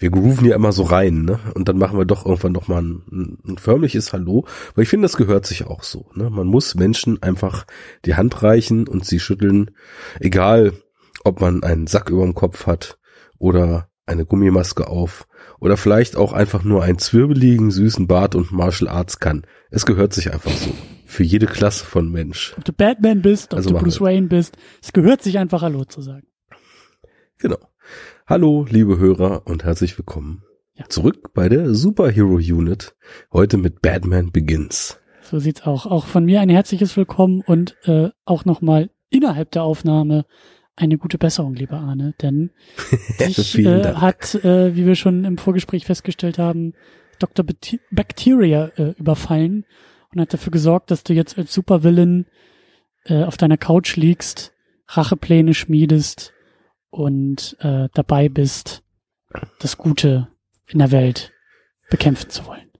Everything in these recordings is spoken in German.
wir grooven ja immer so rein, ne? Und dann machen wir doch irgendwann noch mal ein, ein förmliches Hallo. Weil ich finde, das gehört sich auch so. Ne? Man muss Menschen einfach die Hand reichen und sie schütteln, egal ob man einen Sack über dem Kopf hat oder eine Gummimaske auf oder vielleicht auch einfach nur einen zwirbeligen, süßen Bart und Martial Arts kann. Es gehört sich einfach so. Für jede Klasse von Mensch. Ob du Batman bist, ob also du Bruce Wayne bist, es gehört sich einfach Hallo zu sagen. Genau. Hallo, liebe Hörer und herzlich willkommen ja. zurück bei der Superhero Unit. Heute mit Batman Begins. So sieht's auch. Auch von mir ein herzliches Willkommen und äh, auch nochmal innerhalb der Aufnahme eine gute Besserung, lieber Arne, denn dich äh, hat, äh, wie wir schon im Vorgespräch festgestellt haben, Dr. Bacteria äh, überfallen und hat dafür gesorgt, dass du jetzt als Supervillain äh, auf deiner Couch liegst, Rachepläne schmiedest und äh, dabei bist, das Gute in der Welt bekämpfen zu wollen.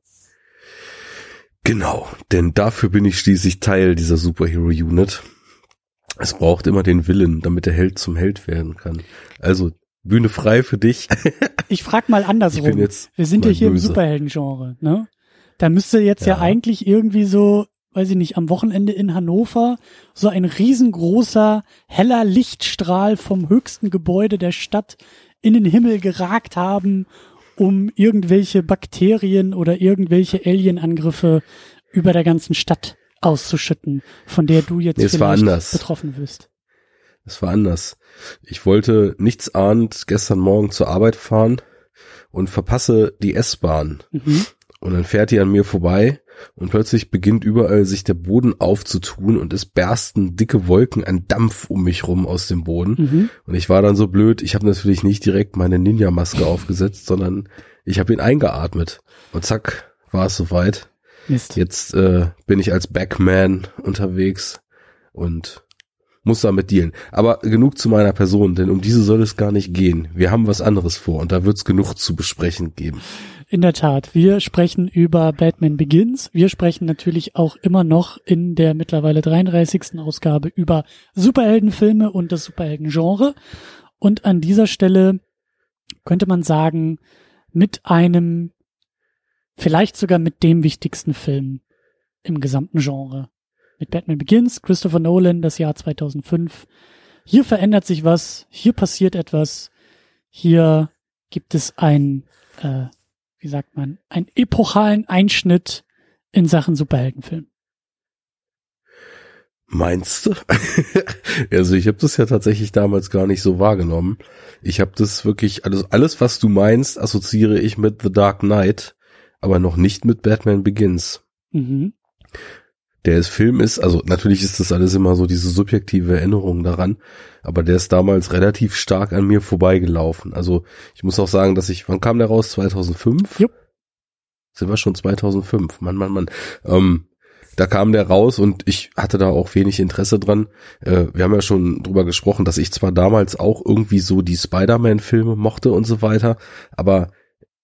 Genau, denn dafür bin ich schließlich Teil dieser Superhero Unit. Es braucht immer den Willen, damit der Held zum Held werden kann. Also Bühne frei für dich. ich frag mal andersrum. Wir sind ja hier böse. im Superhelden-Genre, ne? Da müsste jetzt ja. ja eigentlich irgendwie so, weiß ich nicht, am Wochenende in Hannover so ein riesengroßer, heller Lichtstrahl vom höchsten Gebäude der Stadt in den Himmel geragt haben, um irgendwelche Bakterien oder irgendwelche Alienangriffe über der ganzen Stadt auszuschütten, von der du jetzt nee, vielleicht betroffen wirst. Es war anders. Ich wollte nichts ahnt gestern Morgen zur Arbeit fahren und verpasse die S-Bahn. Mhm. Und dann fährt die an mir vorbei und plötzlich beginnt überall sich der Boden aufzutun und es bersten dicke Wolken an Dampf um mich rum aus dem Boden. Mhm. Und ich war dann so blöd, ich habe natürlich nicht direkt meine Ninja-Maske aufgesetzt, sondern ich habe ihn eingeatmet. Und zack, war es soweit. Mist. Jetzt äh, bin ich als Backman unterwegs und muss damit dealen. Aber genug zu meiner Person, denn um diese soll es gar nicht gehen. Wir haben was anderes vor und da wird es genug zu besprechen geben. In der Tat, wir sprechen über Batman Begins. Wir sprechen natürlich auch immer noch in der mittlerweile 33. Ausgabe über Superheldenfilme und das Superheldengenre. Und an dieser Stelle könnte man sagen, mit einem Vielleicht sogar mit dem wichtigsten Film im gesamten Genre. Mit Batman Begins, Christopher Nolan, das Jahr 2005. Hier verändert sich was, hier passiert etwas, hier gibt es ein, äh, wie sagt man, einen epochalen Einschnitt in Sachen Superheldenfilm. Meinst du? also ich habe das ja tatsächlich damals gar nicht so wahrgenommen. Ich habe das wirklich alles alles was du meinst assoziiere ich mit The Dark Knight aber noch nicht mit Batman Begins. Mhm. Der ist Film ist, also natürlich ist das alles immer so diese subjektive Erinnerung daran, aber der ist damals relativ stark an mir vorbeigelaufen. Also ich muss auch sagen, dass ich, wann kam der raus? 2005? Jupp. Sind wir schon 2005? Mann, Mann, Mann. Ähm, da kam der raus und ich hatte da auch wenig Interesse dran. Äh, wir haben ja schon drüber gesprochen, dass ich zwar damals auch irgendwie so die Spider-Man-Filme mochte und so weiter, aber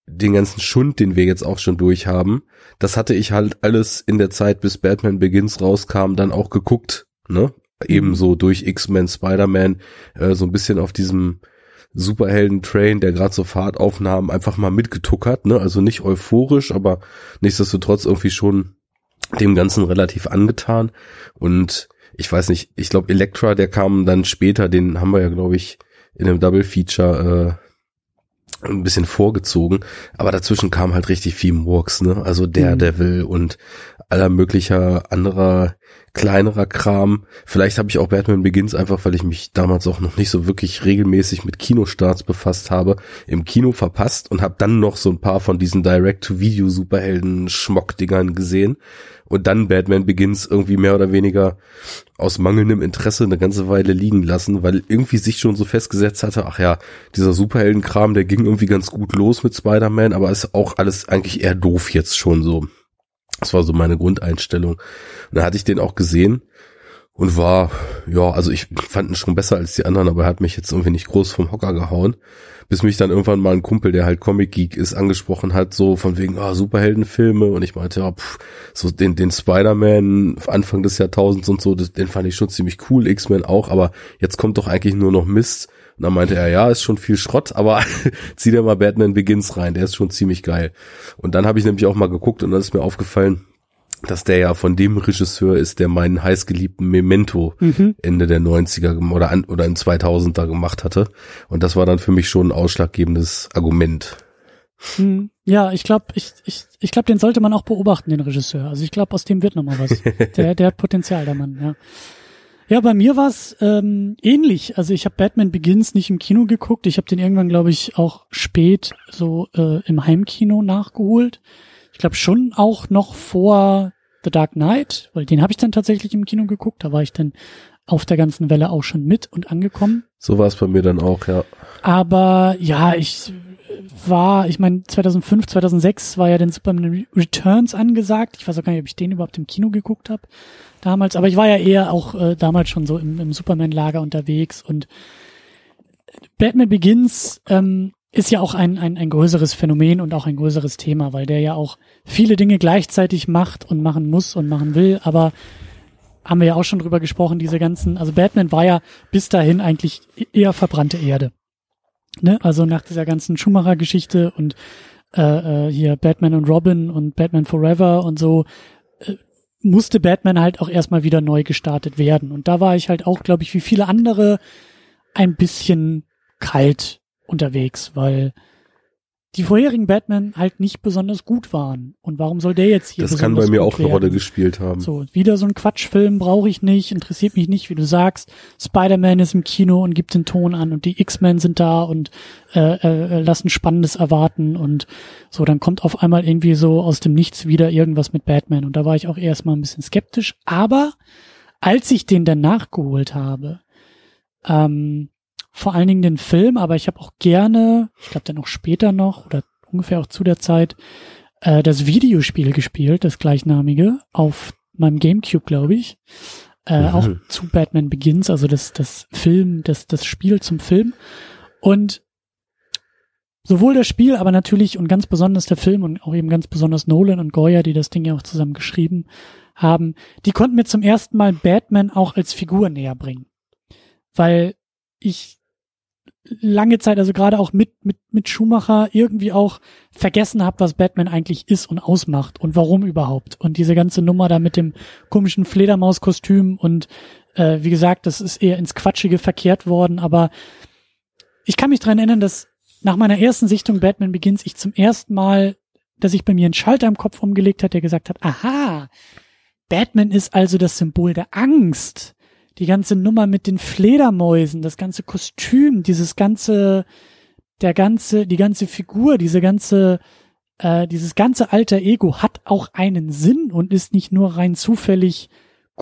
den ganzen Schund, den wir jetzt auch schon durch haben, das hatte ich halt alles in der Zeit, bis Batman Begins rauskam, dann auch geguckt, ne? Ebenso durch X-Men, Spider-Man, äh, so ein bisschen auf diesem Superhelden-Train, der gerade so Fahrt aufnahm, einfach mal mitgetuckert, ne? Also nicht euphorisch, aber nichtsdestotrotz irgendwie schon dem Ganzen relativ angetan. Und ich weiß nicht, ich glaube Elektra, der kam dann später, den haben wir ja, glaube ich, in einem Double Feature äh, ein bisschen vorgezogen, aber dazwischen kam halt richtig viel Murks, ne? Also Daredevil mhm. und aller möglicher anderer kleinerer Kram. Vielleicht habe ich auch Batman Begins einfach, weil ich mich damals auch noch nicht so wirklich regelmäßig mit Kinostarts befasst habe, im Kino verpasst und habe dann noch so ein paar von diesen Direct-to-Video-Superhelden-Schmock-Dingern gesehen und dann Batman Begins irgendwie mehr oder weniger aus mangelndem Interesse eine ganze Weile liegen lassen, weil irgendwie sich schon so festgesetzt hatte, ach ja, dieser Superheldenkram, der ging irgendwie ganz gut los mit Spider-Man, aber ist auch alles eigentlich eher doof jetzt schon so. Das war so meine Grundeinstellung. Und da hatte ich den auch gesehen und war, ja, also ich fand ihn schon besser als die anderen, aber er hat mich jetzt irgendwie nicht groß vom Hocker gehauen bis mich dann irgendwann mal ein Kumpel, der halt Comic Geek ist, angesprochen hat, so von wegen, ah, Superheldenfilme und ich meinte, ja, pff, so den, den Spider-Man Anfang des Jahrtausends und so, das, den fand ich schon ziemlich cool, X-Men auch, aber jetzt kommt doch eigentlich nur noch Mist Und dann meinte er, ja, ist schon viel Schrott, aber zieh dir mal Batman Begins rein, der ist schon ziemlich geil. Und dann habe ich nämlich auch mal geguckt und dann ist mir aufgefallen, dass der ja von dem Regisseur ist, der meinen heißgeliebten Memento mhm. Ende der 90er oder, an, oder in 2000er gemacht hatte. Und das war dann für mich schon ein ausschlaggebendes Argument. Hm. Ja, ich glaube, ich, ich, ich glaube, den sollte man auch beobachten, den Regisseur. Also ich glaube, aus dem wird noch mal was. der, der hat Potenzial, der Mann, ja. Ja, bei mir war es ähm, ähnlich. Also ich habe Batman Begins nicht im Kino geguckt. Ich habe den irgendwann, glaube ich, auch spät so äh, im Heimkino nachgeholt. Ich glaube schon auch noch vor The Dark Knight, weil den habe ich dann tatsächlich im Kino geguckt. Da war ich dann auf der ganzen Welle auch schon mit und angekommen. So war es bei mir dann auch, ja. Aber ja, ich war, ich meine, 2005, 2006 war ja den Superman Returns angesagt. Ich weiß auch gar nicht, ob ich den überhaupt im Kino geguckt habe damals, aber ich war ja eher auch äh, damals schon so im, im Superman-Lager unterwegs und Batman Begins ähm, ist ja auch ein, ein, ein größeres Phänomen und auch ein größeres Thema, weil der ja auch viele Dinge gleichzeitig macht und machen muss und machen will, aber haben wir ja auch schon drüber gesprochen, diese ganzen, also Batman war ja bis dahin eigentlich e-, eher verbrannte Erde. Ne? Also nach dieser ganzen Schumacher-Geschichte und äh, äh, hier Batman und Robin und Batman Forever und so äh, musste Batman halt auch erstmal wieder neu gestartet werden. Und da war ich halt auch, glaube ich, wie viele andere ein bisschen kalt unterwegs, weil die vorherigen Batman halt nicht besonders gut waren. Und warum soll der jetzt hier Das kann bei mir auch eine Rolle gespielt haben. So, wieder so ein Quatschfilm brauche ich nicht, interessiert mich nicht, wie du sagst. Spider-Man ist im Kino und gibt den Ton an und die X-Men sind da und äh, äh, lassen Spannendes erwarten und so, dann kommt auf einmal irgendwie so aus dem Nichts wieder irgendwas mit Batman. Und da war ich auch erstmal ein bisschen skeptisch. Aber als ich den dann nachgeholt habe, ähm, vor allen Dingen den Film, aber ich habe auch gerne, ich glaube dann auch später noch oder ungefähr auch zu der Zeit, äh, das Videospiel gespielt, das gleichnamige, auf meinem Gamecube, glaube ich. Äh, mhm. Auch zu Batman Begins, also das, das Film, das, das Spiel zum Film. Und sowohl das Spiel, aber natürlich und ganz besonders der Film und auch eben ganz besonders Nolan und Goya, die das Ding ja auch zusammen geschrieben haben, die konnten mir zum ersten Mal Batman auch als Figur näher bringen. Weil ich lange Zeit, also gerade auch mit, mit, mit Schumacher irgendwie auch vergessen habe, was Batman eigentlich ist und ausmacht und warum überhaupt. Und diese ganze Nummer da mit dem komischen Fledermauskostüm und äh, wie gesagt, das ist eher ins Quatschige verkehrt worden, aber ich kann mich dran erinnern, dass nach meiner ersten Sichtung Batman Begins ich zum ersten Mal, dass ich bei mir einen Schalter im Kopf umgelegt hat, der gesagt hat, aha, Batman ist also das Symbol der Angst die ganze Nummer mit den Fledermäusen, das ganze Kostüm, dieses ganze, der ganze, die ganze Figur, diese ganze, äh, dieses ganze alter Ego hat auch einen Sinn und ist nicht nur rein zufällig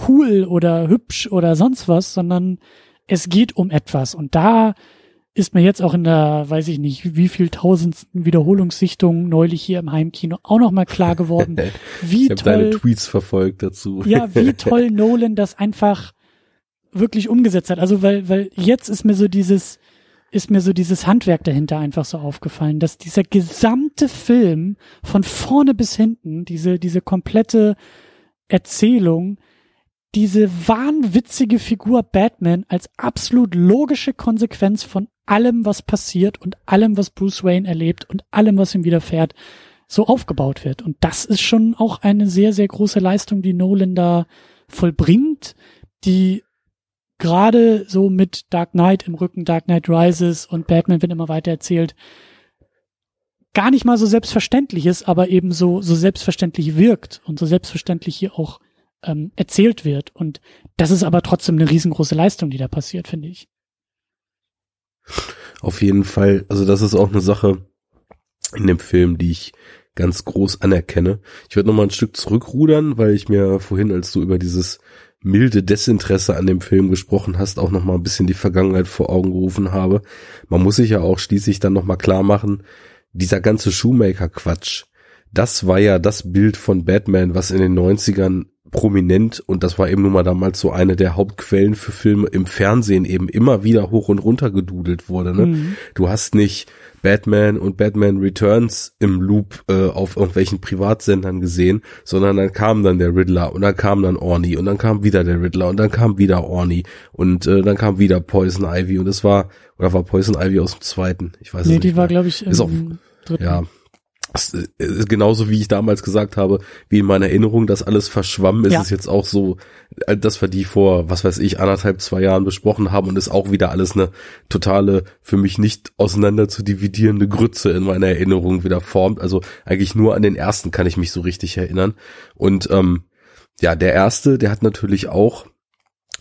cool oder hübsch oder sonst was, sondern es geht um etwas. Und da ist mir jetzt auch in der, weiß ich nicht, wie viel tausendsten Wiederholungssichtung neulich hier im Heimkino auch nochmal klar geworden, wie ich toll. deine Tweets verfolgt dazu. ja, wie toll Nolan das einfach wirklich umgesetzt hat. Also weil, weil jetzt ist mir so dieses, ist mir so dieses Handwerk dahinter einfach so aufgefallen, dass dieser gesamte Film von vorne bis hinten, diese, diese komplette Erzählung, diese wahnwitzige Figur Batman als absolut logische Konsequenz von allem, was passiert und allem, was Bruce Wayne erlebt und allem, was ihm widerfährt, so aufgebaut wird. Und das ist schon auch eine sehr, sehr große Leistung, die Nolan da vollbringt, die gerade so mit Dark Knight im Rücken, Dark Knight Rises und Batman wird immer weiter erzählt, gar nicht mal so selbstverständlich ist, aber eben so, so selbstverständlich wirkt und so selbstverständlich hier auch ähm, erzählt wird. Und das ist aber trotzdem eine riesengroße Leistung, die da passiert, finde ich. Auf jeden Fall, also das ist auch eine Sache in dem Film, die ich ganz groß anerkenne. Ich würde noch mal ein Stück zurückrudern, weil ich mir vorhin, als du über dieses milde Desinteresse an dem Film gesprochen hast, auch noch mal ein bisschen die Vergangenheit vor Augen gerufen habe. Man muss sich ja auch schließlich dann noch mal klar machen, dieser ganze Shoemaker-Quatsch, das war ja das Bild von Batman, was in den 90ern prominent und das war eben nun mal damals so eine der Hauptquellen für Filme im Fernsehen eben immer wieder hoch und runter gedudelt wurde. Ne? Mhm. Du hast nicht Batman und Batman Returns im Loop äh, auf irgendwelchen Privatsendern gesehen, sondern dann kam dann der Riddler und dann kam dann Orny und dann kam wieder der Riddler und dann kam wieder Orny und äh, dann kam wieder Poison Ivy und es war oder war Poison Ivy aus dem zweiten? Ich weiß nee, es nicht. Nee, die war glaube ich im ist auch, dritten. Ja, genauso wie ich damals gesagt habe, wie in meiner Erinnerung das alles verschwammen, ist ja. es jetzt auch so, äh, dass wir die vor, was weiß ich, anderthalb, zwei Jahren besprochen haben und ist auch wieder alles eine totale, für mich nicht auseinander zu dividierende Grütze in meiner Erinnerung wieder formt. Also eigentlich nur an den ersten kann ich mich so richtig erinnern. Und ähm, ja, der erste, der hat natürlich auch,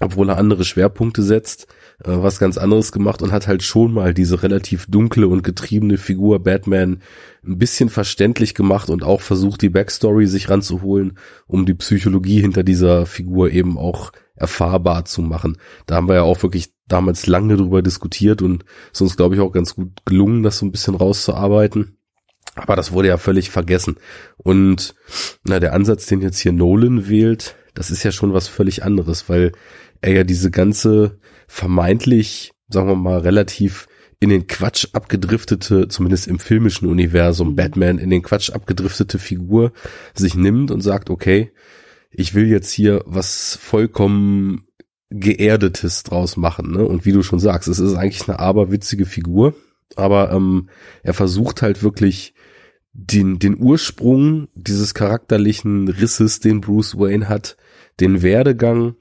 obwohl er andere Schwerpunkte setzt, äh, was ganz anderes gemacht und hat halt schon mal diese relativ dunkle und getriebene Figur Batman ein bisschen verständlich gemacht und auch versucht, die Backstory sich ranzuholen, um die Psychologie hinter dieser Figur eben auch erfahrbar zu machen. Da haben wir ja auch wirklich damals lange drüber diskutiert und ist uns, glaube ich, auch ganz gut gelungen, das so ein bisschen rauszuarbeiten. Aber das wurde ja völlig vergessen. Und na, der Ansatz, den jetzt hier Nolan wählt, das ist ja schon was völlig anderes, weil er ja diese ganze vermeintlich, sagen wir mal, relativ in den Quatsch abgedriftete, zumindest im filmischen Universum, mhm. Batman in den Quatsch abgedriftete Figur sich nimmt und sagt, okay, ich will jetzt hier was vollkommen geerdetes draus machen, ne? Und wie du schon sagst, es ist eigentlich eine aberwitzige Figur, aber ähm, er versucht halt wirklich den den Ursprung dieses charakterlichen Risses, den Bruce Wayne hat, den Werdegang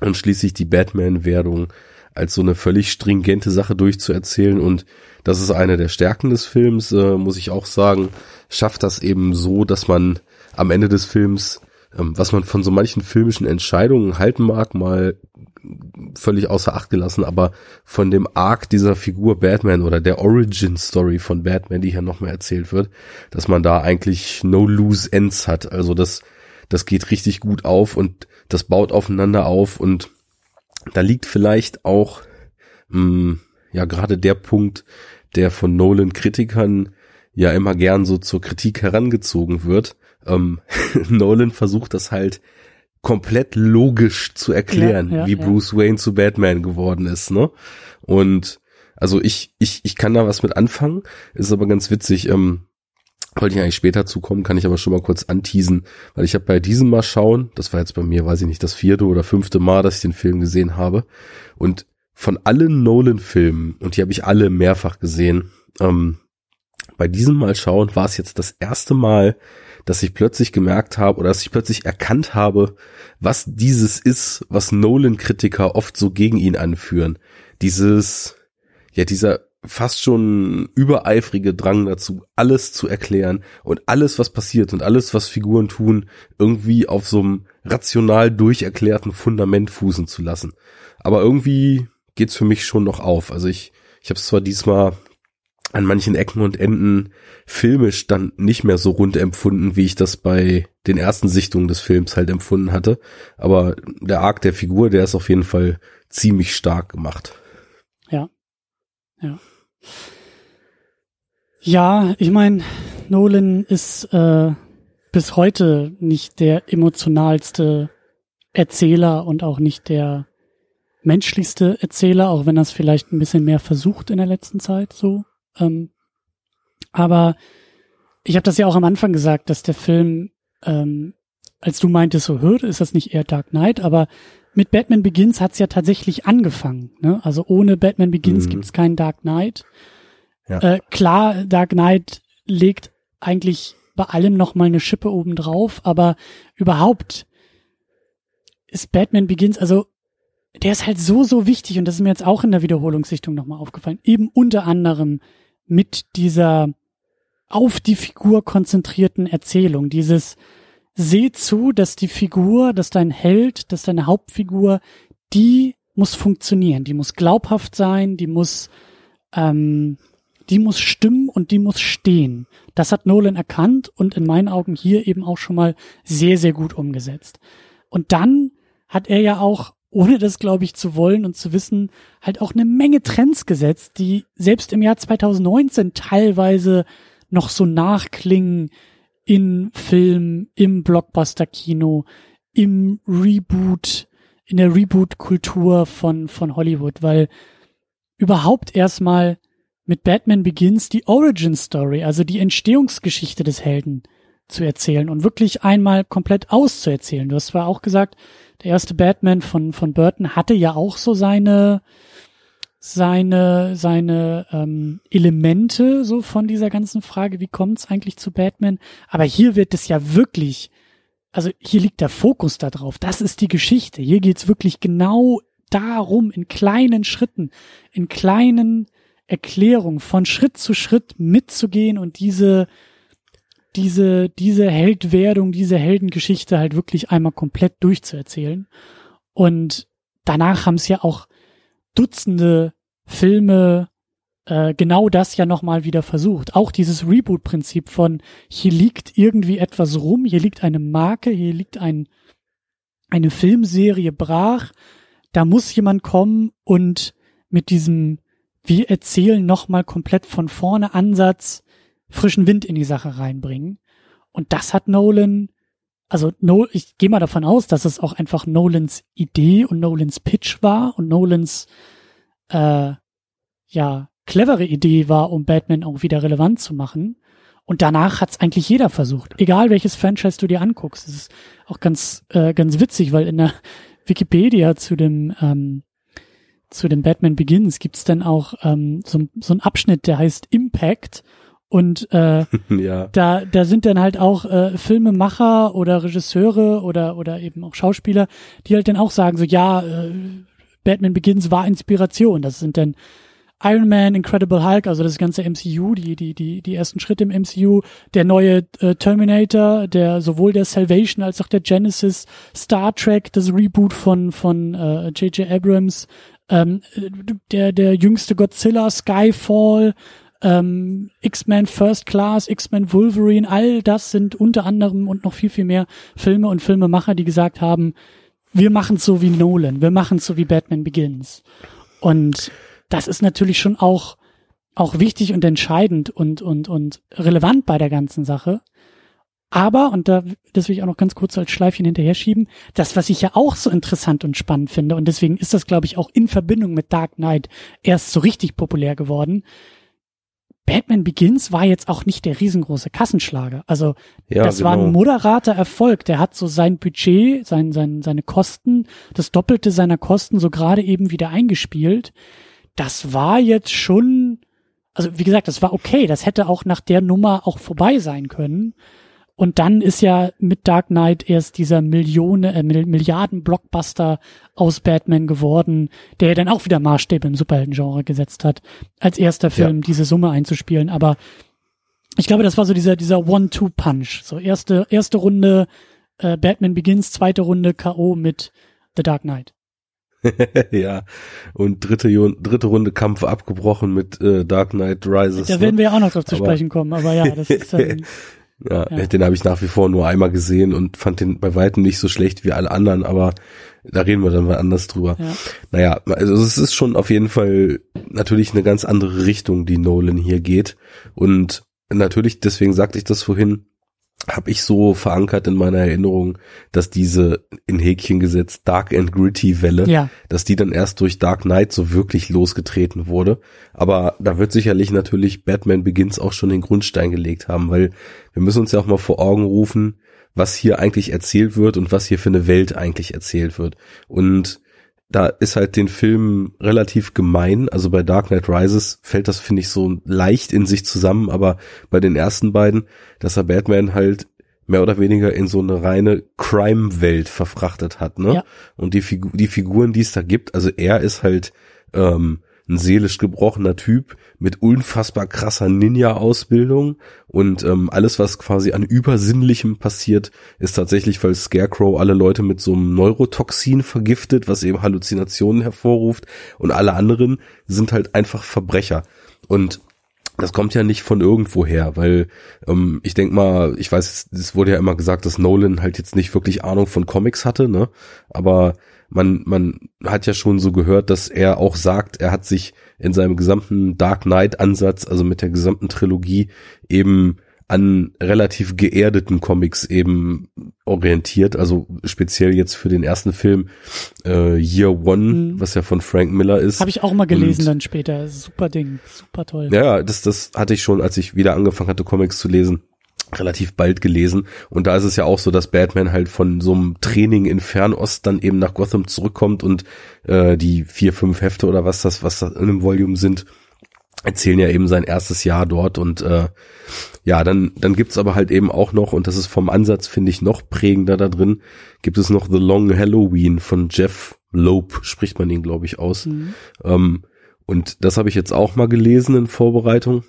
und schließlich die Batman-Werdung als so eine völlig stringente Sache durchzuerzählen. Und das ist eine der Stärken des Films, äh, muss ich auch sagen, schafft das eben so, dass man am Ende des Films, ähm, was man von so manchen filmischen Entscheidungen halten mag, mal völlig außer Acht gelassen, aber von dem Arc dieser Figur Batman oder der Origin Story von Batman, die hier nochmal erzählt wird, dass man da eigentlich no loose ends hat. Also das, das geht richtig gut auf und das baut aufeinander auf und da liegt vielleicht auch mh, hm, ja gerade der Punkt, der von Nolan Kritikern ja immer gern so zur Kritik herangezogen wird. Ähm, Nolan versucht das halt komplett logisch zu erklären, ja, ja, wie ja. Bruce Wayne zu Batman geworden ist, ne? Und also ich, ich, ich kann da was mit anfangen, ist aber ganz witzig. Ähm, wollte ich eigentlich später zukommen, kann ich aber schon mal kurz anteasen, weil ich habe bei diesem Mal schauen, das war jetzt bei mir, weiß ich nicht, das vierte oder fünfte Mal, dass ich den Film gesehen habe. Und von allen Nolan-Filmen, und die habe ich alle mehrfach gesehen, ähm, bei diesem Mal schauen war es jetzt das erste Mal, dass ich plötzlich gemerkt habe oder dass ich plötzlich erkannt habe, was dieses ist, was Nolan-Kritiker oft so gegen ihn anführen. Dieses, ja, dieser fast schon übereifrige Drang dazu, alles zu erklären und alles, was passiert und alles, was Figuren tun, irgendwie auf so einem rational durcherklärten Fundament fußen zu lassen. Aber irgendwie geht's für mich schon noch auf. Also ich, ich habe es zwar diesmal an manchen Ecken und Enden filmisch dann nicht mehr so rund empfunden, wie ich das bei den ersten Sichtungen des Films halt empfunden hatte. Aber der Arc der Figur, der ist auf jeden Fall ziemlich stark gemacht. Ja. Ja. Ja, ich meine, Nolan ist äh, bis heute nicht der emotionalste Erzähler und auch nicht der menschlichste Erzähler, auch wenn er es vielleicht ein bisschen mehr versucht in der letzten Zeit so. Ähm, aber ich habe das ja auch am Anfang gesagt, dass der Film, ähm, als du meintest, so hört, ist das nicht eher Dark Knight, aber mit Batman Begins hat's ja tatsächlich angefangen. Ne? Also ohne Batman Begins mhm. gibt's keinen Dark Knight. Ja. Äh, klar, Dark Knight legt eigentlich bei allem noch mal eine Schippe oben drauf, aber überhaupt ist Batman Begins, also der ist halt so, so wichtig und das ist mir jetzt auch in der Wiederholungssichtung nochmal aufgefallen. Eben unter anderem mit dieser auf die Figur konzentrierten Erzählung, dieses seh zu, dass die Figur, dass dein Held, dass deine Hauptfigur, die muss funktionieren, die muss glaubhaft sein, die muss, ähm, die muss stimmen und die muss stehen. Das hat Nolan erkannt und in meinen Augen hier eben auch schon mal sehr, sehr gut umgesetzt. Und dann hat er ja auch, ohne das glaube ich zu wollen und zu wissen, halt auch eine Menge Trends gesetzt, die selbst im Jahr 2019 teilweise noch so nachklingen, in Film, im Blockbuster-Kino, im Reboot, in der Reboot-Kultur von, von Hollywood, weil überhaupt erstmal mit Batman Begins die Origin Story, also die Entstehungsgeschichte des Helden zu erzählen und wirklich einmal komplett auszuerzählen. Du hast zwar auch gesagt, der erste Batman von, von Burton hatte ja auch so seine, seine, seine ähm, Elemente so von dieser ganzen Frage, wie kommt es eigentlich zu Batman? Aber hier wird es ja wirklich, also hier liegt der Fokus da drauf. Das ist die Geschichte. Hier geht's wirklich genau darum, in kleinen Schritten, in kleinen Erklärungen von Schritt zu Schritt mitzugehen und diese diese, diese Heldwerdung, diese Heldengeschichte halt wirklich einmal komplett durchzuerzählen. Und danach haben es ja auch Dutzende Filme äh, genau das ja nochmal wieder versucht. Auch dieses Reboot-Prinzip von hier liegt irgendwie etwas rum, hier liegt eine Marke, hier liegt ein, eine Filmserie brach, da muss jemand kommen und mit diesem wir erzählen nochmal komplett von vorne Ansatz frischen Wind in die Sache reinbringen. Und das hat Nolan, also no, ich gehe mal davon aus, dass es auch einfach Nolans Idee und Nolans Pitch war und Nolans äh, ja clevere Idee war, um Batman auch wieder relevant zu machen. Und danach hat's eigentlich jeder versucht, egal welches Franchise du dir anguckst. Das ist auch ganz äh, ganz witzig, weil in der Wikipedia zu dem ähm, zu dem Batman Begins gibt's dann auch ähm, so, so ein Abschnitt, der heißt Impact und äh, ja. da, da sind dann halt auch äh, Filmemacher oder Regisseure oder, oder eben auch Schauspieler, die halt dann auch sagen, so ja, äh, Batman Begins war Inspiration. Das sind dann Iron Man, Incredible Hulk, also das ganze MCU, die, die, die, die ersten Schritte im MCU, der neue äh, Terminator, der sowohl der Salvation als auch der Genesis, Star Trek, das Reboot von, von äh, J.J. Abrams, ähm, der, der jüngste Godzilla, Skyfall, ähm, X-Men First Class, X-Men Wolverine, all das sind unter anderem und noch viel, viel mehr Filme und Filmemacher, die gesagt haben, wir machen so wie Nolan, wir machen so wie Batman Begins. Und das ist natürlich schon auch, auch wichtig und entscheidend und, und, und relevant bei der ganzen Sache. Aber, und da, das will ich auch noch ganz kurz als Schleifchen hinterher schieben, das, was ich ja auch so interessant und spannend finde, und deswegen ist das, glaube ich, auch in Verbindung mit Dark Knight erst so richtig populär geworden, Batman Begins war jetzt auch nicht der riesengroße Kassenschlager. Also ja, das genau. war ein genau. moderater Erfolg. Der hat so sein Budget, sein, sein, seine Kosten, das Doppelte seiner Kosten so gerade eben wieder eingespielt. Das war jetzt schon, also wie gesagt, das war okay. Das hätte auch nach der Nummer auch vorbei sein können. Und dann ist ja mit Dark Knight erst dieser Millionen, äh, Milliarden-Blockbuster aus Batman geworden, der ja dann auch wieder Maßstäbe im Superhelden-Genre gesetzt hat, als erster Film ja. diese Summe einzuspielen. Aber ich glaube, das war so dieser, dieser One-Two-Punch. So erste, erste Runde äh, Batman Begins, zweite Runde K.O. mit The Dark Knight. ja, und dritte, dritte Runde Kampf abgebrochen mit äh, Dark Knight Rises. Da werden wir ja auch noch drauf zu sprechen kommen, aber ja, das ist dann Ja, ja. den habe ich nach wie vor nur einmal gesehen und fand den bei weitem nicht so schlecht wie alle anderen, aber da reden wir dann mal anders drüber. Ja. Naja, also es ist schon auf jeden Fall natürlich eine ganz andere Richtung, die Nolan hier geht. Und natürlich, deswegen sagte ich das vorhin, habe ich so verankert in meiner Erinnerung, dass diese in Häkchen gesetzt Dark and Gritty Welle, ja. dass die dann erst durch Dark Knight so wirklich losgetreten wurde. Aber da wird sicherlich natürlich Batman Begins auch schon den Grundstein gelegt haben, weil wir müssen uns ja auch mal vor Augen rufen, was hier eigentlich erzählt wird und was hier für eine Welt eigentlich erzählt wird. Und da ist halt den Film relativ gemein. Also bei Dark Knight Rises fällt das, finde ich, so leicht in sich zusammen, aber bei den ersten beiden, dass er Batman halt mehr oder weniger in so eine reine Crime-Welt verfrachtet hat, ne? Ja. Und die, Figu die Figuren, die es da gibt, also er ist halt ähm, ein seelisch gebrochener Typ mit unfassbar krasser Ninja-Ausbildung und ähm, alles, was quasi an Übersinnlichem passiert, ist tatsächlich, weil Scarecrow alle Leute mit so einem Neurotoxin vergiftet, was eben Halluzinationen hervorruft und alle anderen sind halt einfach Verbrecher. Und das kommt ja nicht von irgendwoher, weil ähm, ich denk mal, ich weiß, es wurde ja immer gesagt, dass Nolan halt jetzt nicht wirklich Ahnung von Comics hatte, ne? Aber man, man hat ja schon so gehört, dass er auch sagt, er hat sich in seinem gesamten Dark Knight Ansatz, also mit der gesamten Trilogie eben an relativ geerdeten Comics eben orientiert, also speziell jetzt für den ersten Film äh, Year One, mhm. was ja von Frank Miller ist. Habe ich auch mal gelesen Und, dann später. Super Ding, super toll. Ja, das, das hatte ich schon, als ich wieder angefangen hatte, Comics zu lesen relativ bald gelesen. Und da ist es ja auch so, dass Batman halt von so einem Training in Fernost dann eben nach Gotham zurückkommt und äh, die vier, fünf Hefte oder was das, was da in einem Volume sind, erzählen ja eben sein erstes Jahr dort und äh, ja, dann dann gibt's aber halt eben auch noch und das ist vom Ansatz finde ich noch prägender da drin, gibt es noch The Long Halloween von Jeff Loeb, spricht man ihn glaube ich aus. Mhm. Ähm, und das habe ich jetzt auch mal gelesen in Vorbereitung.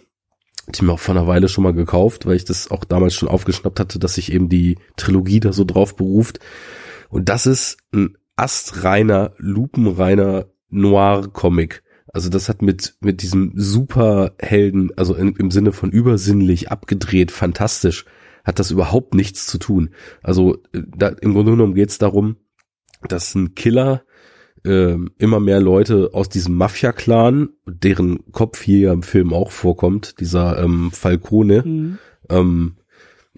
Die mir auch vor einer Weile schon mal gekauft, weil ich das auch damals schon aufgeschnappt hatte, dass sich eben die Trilogie da so drauf beruft. Und das ist ein astreiner, lupenreiner Noir-Comic. Also das hat mit, mit diesem Superhelden, also in, im Sinne von übersinnlich, abgedreht, fantastisch, hat das überhaupt nichts zu tun. Also äh, da, im Grunde genommen geht es darum, dass ein Killer äh, immer mehr Leute aus diesem Mafia-Clan, deren Kopf hier ja im Film auch vorkommt, dieser ähm, Falcone, mhm. ähm,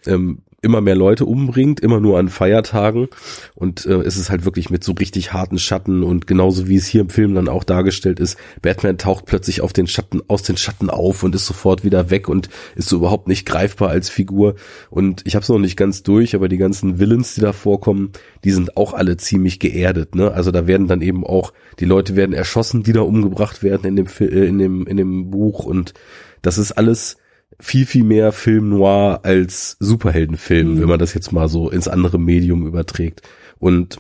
ähm, immer mehr Leute umbringt, immer nur an Feiertagen. Und äh, es ist halt wirklich mit so richtig harten Schatten. Und genauso wie es hier im Film dann auch dargestellt ist, Batman taucht plötzlich auf den Schatten aus den Schatten auf und ist sofort wieder weg und ist so überhaupt nicht greifbar als Figur. Und ich habe es noch nicht ganz durch, aber die ganzen Villains, die da vorkommen, die sind auch alle ziemlich geerdet, ne? Also da werden dann eben auch die Leute werden erschossen, die da umgebracht werden in dem äh, in dem in dem Buch. Und das ist alles viel, viel mehr Film noir als Superheldenfilm, mhm. wenn man das jetzt mal so ins andere Medium überträgt. Und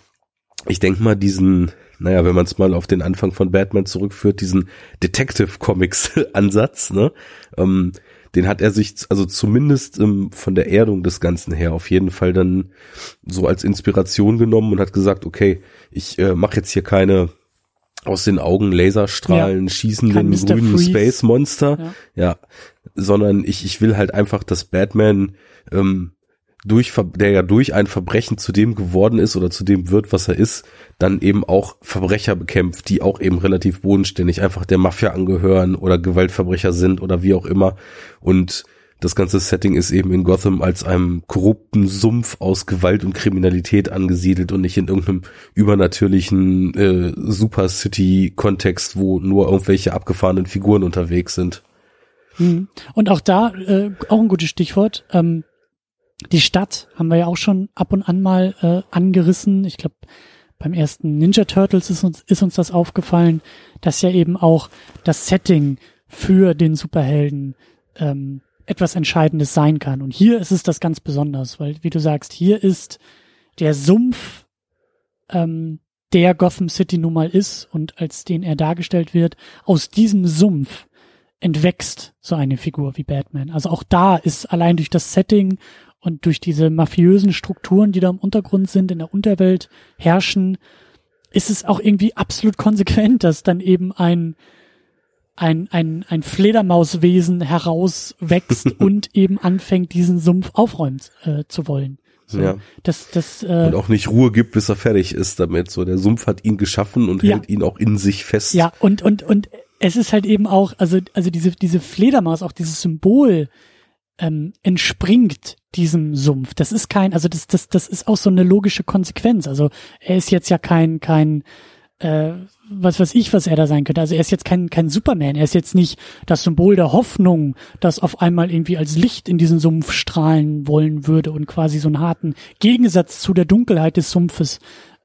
ich denke mal, diesen, naja, wenn man es mal auf den Anfang von Batman zurückführt, diesen Detective Comics Ansatz, ne, ähm, den hat er sich, also zumindest ähm, von der Erdung des Ganzen her auf jeden Fall dann so als Inspiration genommen und hat gesagt, okay, ich äh, mache jetzt hier keine aus den Augen Laserstrahlen ja. schießenden grünen Space Monster. Ja. ja. Sondern ich, ich will halt einfach, dass Batman, ähm, durch, der ja durch ein Verbrechen zu dem geworden ist oder zu dem wird, was er ist, dann eben auch Verbrecher bekämpft, die auch eben relativ bodenständig einfach der Mafia angehören oder Gewaltverbrecher sind oder wie auch immer. Und das ganze Setting ist eben in Gotham als einem korrupten Sumpf aus Gewalt und Kriminalität angesiedelt und nicht in irgendeinem übernatürlichen äh, Super City-Kontext, wo nur irgendwelche abgefahrenen Figuren unterwegs sind. Hm. Und auch da, äh, auch ein gutes Stichwort, ähm, die Stadt haben wir ja auch schon ab und an mal äh, angerissen. Ich glaube, beim ersten Ninja Turtles ist uns, ist uns das aufgefallen, dass ja eben auch das Setting für den Superhelden ähm, etwas Entscheidendes sein kann. Und hier ist es das ganz besonders, weil, wie du sagst, hier ist der Sumpf, ähm, der Gotham City nun mal ist und als den er dargestellt wird, aus diesem Sumpf entwächst so eine Figur wie Batman. Also auch da ist allein durch das Setting und durch diese mafiösen Strukturen, die da im Untergrund sind, in der Unterwelt herrschen, ist es auch irgendwie absolut konsequent, dass dann eben ein ein, ein, ein Fledermauswesen herauswächst und eben anfängt, diesen Sumpf aufräumen äh, zu wollen. So, ja. Das, das, äh, und auch nicht Ruhe gibt, bis er fertig ist damit. So, der Sumpf hat ihn geschaffen und ja. hält ihn auch in sich fest. Ja, und, und, und es ist halt eben auch, also, also diese, diese Fledermaus, auch dieses Symbol, ähm, entspringt diesem Sumpf. Das ist kein, also das, das, das ist auch so eine logische Konsequenz. Also er ist jetzt ja kein, kein, äh, was weiß ich, was er da sein könnte. Also er ist jetzt kein, kein Superman. Er ist jetzt nicht das Symbol der Hoffnung, das auf einmal irgendwie als Licht in diesen Sumpf strahlen wollen würde und quasi so einen harten Gegensatz zu der Dunkelheit des Sumpfes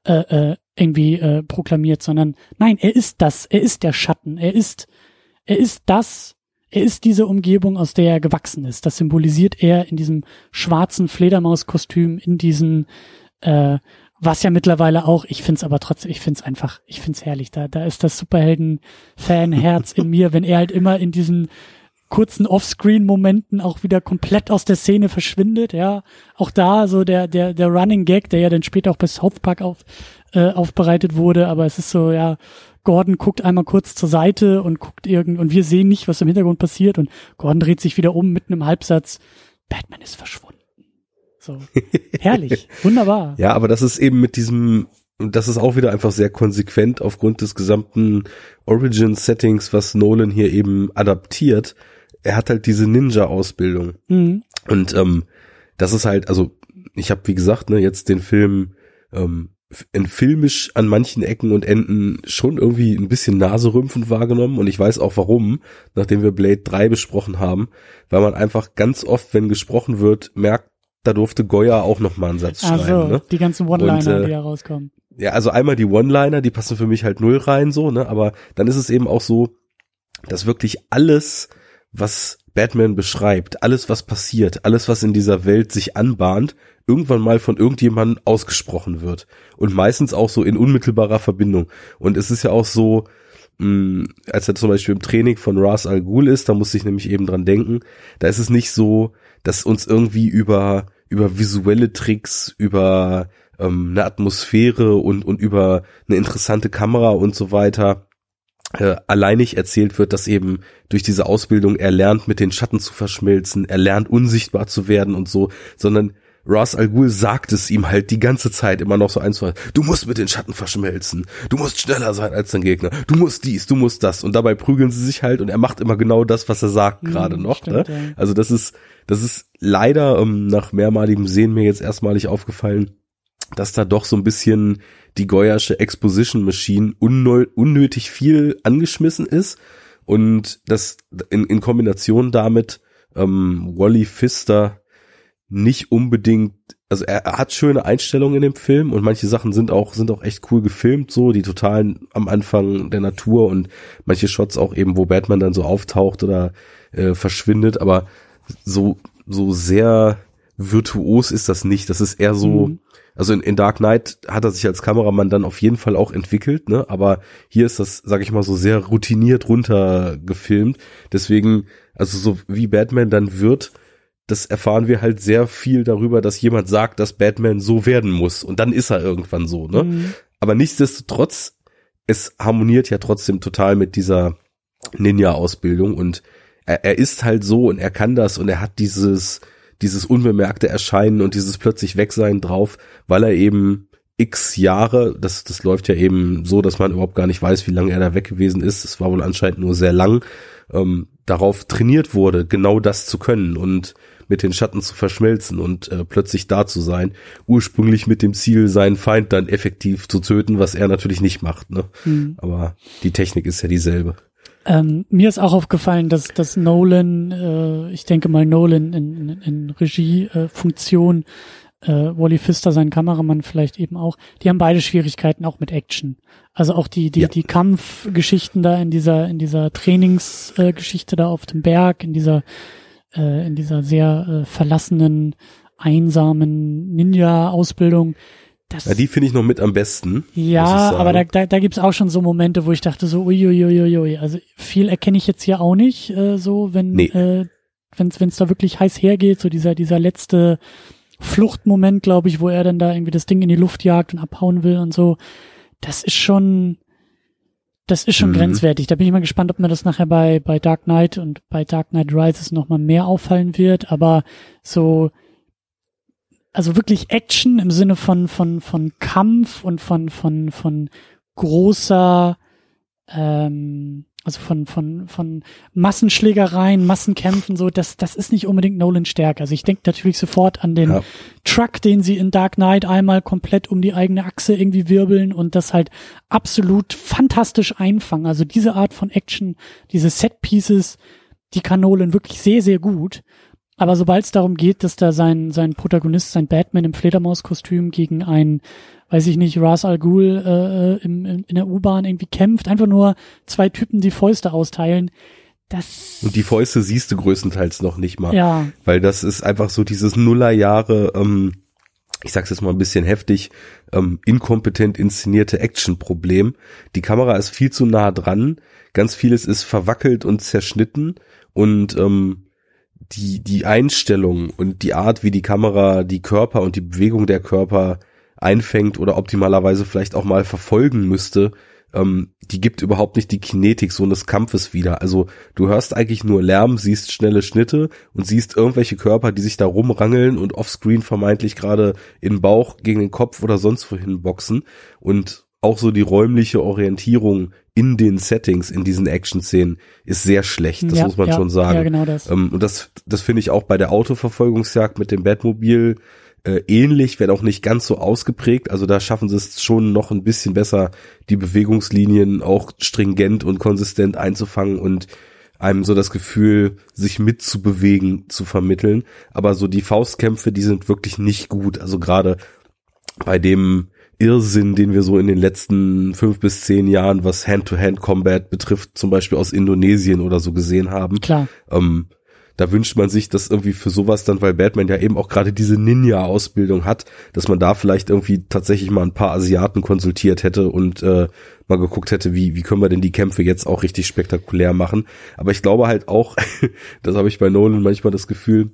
äh, äh, irgendwie äh, proklamiert, sondern nein, er ist das. Er ist der Schatten. Er ist, er ist das. Er ist diese Umgebung, aus der er gewachsen ist. Das symbolisiert er in diesem schwarzen Fledermauskostüm, in diesen äh, was ja mittlerweile auch, ich find's aber trotzdem, ich find's einfach, ich find's herrlich. Da, da ist das Superhelden-Fan-Herz in mir, wenn er halt immer in diesen kurzen Offscreen-Momenten auch wieder komplett aus der Szene verschwindet, ja. Auch da so der, der, der Running Gag, der ja dann später auch bei South Park auf, äh, aufbereitet wurde, aber es ist so, ja, Gordon guckt einmal kurz zur Seite und guckt irgend, und wir sehen nicht, was im Hintergrund passiert und Gordon dreht sich wieder um mit einem Halbsatz. Batman ist verschwunden. So. Herrlich. Wunderbar. Ja, aber das ist eben mit diesem, das ist auch wieder einfach sehr konsequent aufgrund des gesamten Origin-Settings, was Nolan hier eben adaptiert. Er hat halt diese Ninja-Ausbildung. Mhm. Und ähm, das ist halt, also ich habe wie gesagt, ne, jetzt den Film ähm, in filmisch an manchen Ecken und Enden schon irgendwie ein bisschen naserümpfend wahrgenommen und ich weiß auch warum, nachdem wir Blade 3 besprochen haben, weil man einfach ganz oft, wenn gesprochen wird, merkt, da durfte Goya auch noch mal einen Satz schreiben. Also, ne? die ganzen One-Liner, äh, die da rauskommen. Ja, also einmal die One-Liner, die passen für mich halt null rein, so, ne, aber dann ist es eben auch so, dass wirklich alles, was Batman beschreibt, alles was passiert, alles was in dieser Welt sich anbahnt, irgendwann mal von irgendjemandem ausgesprochen wird. Und meistens auch so in unmittelbarer Verbindung. Und es ist ja auch so, mh, mm, als er zum Beispiel im Training von Ras Al Ghul ist, da musste ich nämlich eben dran denken, da ist es nicht so, dass uns irgendwie über, über visuelle Tricks, über ähm, eine Atmosphäre und, und über eine interessante Kamera und so weiter äh, alleinig erzählt wird, dass eben durch diese Ausbildung er lernt, mit den Schatten zu verschmelzen, er lernt, unsichtbar zu werden und so, sondern Ross Al Ghul sagt es ihm halt die ganze Zeit immer noch so eins zu Du musst mit den Schatten verschmelzen. Du musst schneller sein als dein Gegner. Du musst dies, du musst das. Und dabei prügeln sie sich halt und er macht immer genau das, was er sagt mhm, gerade noch. Stimmt, ne? ja. Also das ist, das ist leider ähm, nach mehrmaligem Sehen mir jetzt erstmalig aufgefallen, dass da doch so ein bisschen die Goyasche Exposition Machine unnötig viel angeschmissen ist und das in, in Kombination damit ähm, Wally Pfister nicht unbedingt, also er, er, hat schöne Einstellungen in dem Film und manche Sachen sind auch sind auch echt cool gefilmt, so die totalen am Anfang der Natur und manche Shots auch eben, wo Batman dann so auftaucht oder äh, verschwindet, aber so so sehr virtuos ist das nicht. Das ist eher so, mhm. also in, in, Dark Knight hat er sich als Kameramann dann auf jeden Fall auch entwickelt, ne? Aber hier ist das, sag ich mal, so sehr routiniert runter gefilmt. Deswegen, also so wie Batman dann wird, das erfahren wir halt sehr viel darüber, dass jemand sagt, dass Batman so werden muss. Und dann ist er irgendwann so, ne? Mhm. Aber nichtsdestotrotz, es harmoniert ja trotzdem total mit dieser Ninja-Ausbildung und er, er ist halt so und er kann das und er hat dieses, dieses unbemerkte Erscheinen und dieses plötzlich Wegsein drauf, weil er eben x Jahre, das, das läuft ja eben so, dass man überhaupt gar nicht weiß, wie lange er da weg gewesen ist. Es war wohl anscheinend nur sehr lang, ähm, darauf trainiert wurde, genau das zu können und mit den Schatten zu verschmelzen und äh, plötzlich da zu sein. Ursprünglich mit dem Ziel, seinen Feind dann effektiv zu töten, was er natürlich nicht macht. Ne? Mhm. Aber die Technik ist ja dieselbe. Ähm, mir ist auch aufgefallen, dass, dass Nolan, äh, ich denke mal Nolan in, in, in Regiefunktion, äh, äh, Wally Pfister, sein Kameramann vielleicht eben auch, die haben beide Schwierigkeiten auch mit Action. Also auch die, die, ja. die Kampfgeschichten da in dieser, in dieser Trainingsgeschichte äh, da auf dem Berg, in dieser, äh, in dieser sehr äh, verlassenen, einsamen Ninja-Ausbildung ja, die finde ich noch mit am besten. Ja, aber da, da, da gibt auch schon so Momente, wo ich dachte so, uiuiuiui, also viel erkenne ich jetzt hier auch nicht, äh, so wenn nee. äh, wenn es da wirklich heiß hergeht, so dieser dieser letzte Fluchtmoment, glaube ich, wo er dann da irgendwie das Ding in die Luft jagt und abhauen will und so. Das ist schon, das ist schon mhm. grenzwertig. Da bin ich mal gespannt, ob mir das nachher bei bei Dark Knight und bei Dark Knight Rises noch mal mehr auffallen wird. Aber so also wirklich Action im Sinne von von von Kampf und von von von großer ähm, also von von von Massenschlägereien, Massenkämpfen so, das das ist nicht unbedingt Nolan Stärke. Also ich denke natürlich sofort an den ja. Truck, den sie in Dark Knight einmal komplett um die eigene Achse irgendwie wirbeln und das halt absolut fantastisch einfangen. Also diese Art von Action, diese Set Pieces, die kann Nolan wirklich sehr sehr gut. Aber sobald es darum geht, dass da sein, sein Protagonist, sein Batman im Fledermauskostüm gegen ein, weiß ich nicht, Ras Al Ghul äh, äh im, in der U-Bahn irgendwie kämpft, einfach nur zwei Typen die Fäuste austeilen, das und die Fäuste siehst du größtenteils noch nicht mal. Ja. Weil das ist einfach so dieses Nullerjahre, ähm, ich sag's jetzt mal ein bisschen heftig, ähm, inkompetent inszenierte Action-Problem. Die Kamera ist viel zu nah dran, ganz vieles ist verwackelt und zerschnitten und ähm, die, die Einstellung und die Art, wie die Kamera die Körper und die Bewegung der Körper einfängt oder optimalerweise vielleicht auch mal verfolgen müsste, ähm, die gibt überhaupt nicht die Kinetik so eines Kampfes wieder. Also du hörst eigentlich nur Lärm, siehst schnelle Schnitte und siehst irgendwelche Körper, die sich da rumrangeln und offscreen vermeintlich gerade in den Bauch gegen den Kopf oder sonst wohin boxen und auch so die räumliche Orientierung in den Settings, in diesen Action-Szenen ist sehr schlecht. Das Ja, muss man ja, schon sagen. Ja, genau das. Ähm, und das, das finde ich auch bei der Autoverfolgungsjagd mit dem Batmobil äh, ähnlich, wenn auch nicht ganz so ausgeprägt. Also da schaffen sie es schon noch ein bisschen besser, die Bewegungslinien auch stringent und konsistent einzufangen und einem so das Gefühl, sich mitzubewegen, zu vermitteln. Aber so die Faustkämpfe, die sind wirklich nicht gut. Also gerade bei dem Irrsinn, den wir so in den letzten fünf bis zehn Jahren, was Hand-to-Hand-Combat betrifft, zum Beispiel aus Indonesien oder so gesehen haben. Klar. Ähm, da wünscht man sich, dass irgendwie für sowas dann, weil Batman ja eben auch gerade diese Ninja-Ausbildung hat, dass man da vielleicht irgendwie tatsächlich mal ein paar Asiaten konsultiert hätte und äh, mal geguckt hätte, wie, wie können wir denn die Kämpfe jetzt auch richtig spektakulär machen. Aber ich glaube halt auch, das habe ich bei Nolan manchmal das Gefühl,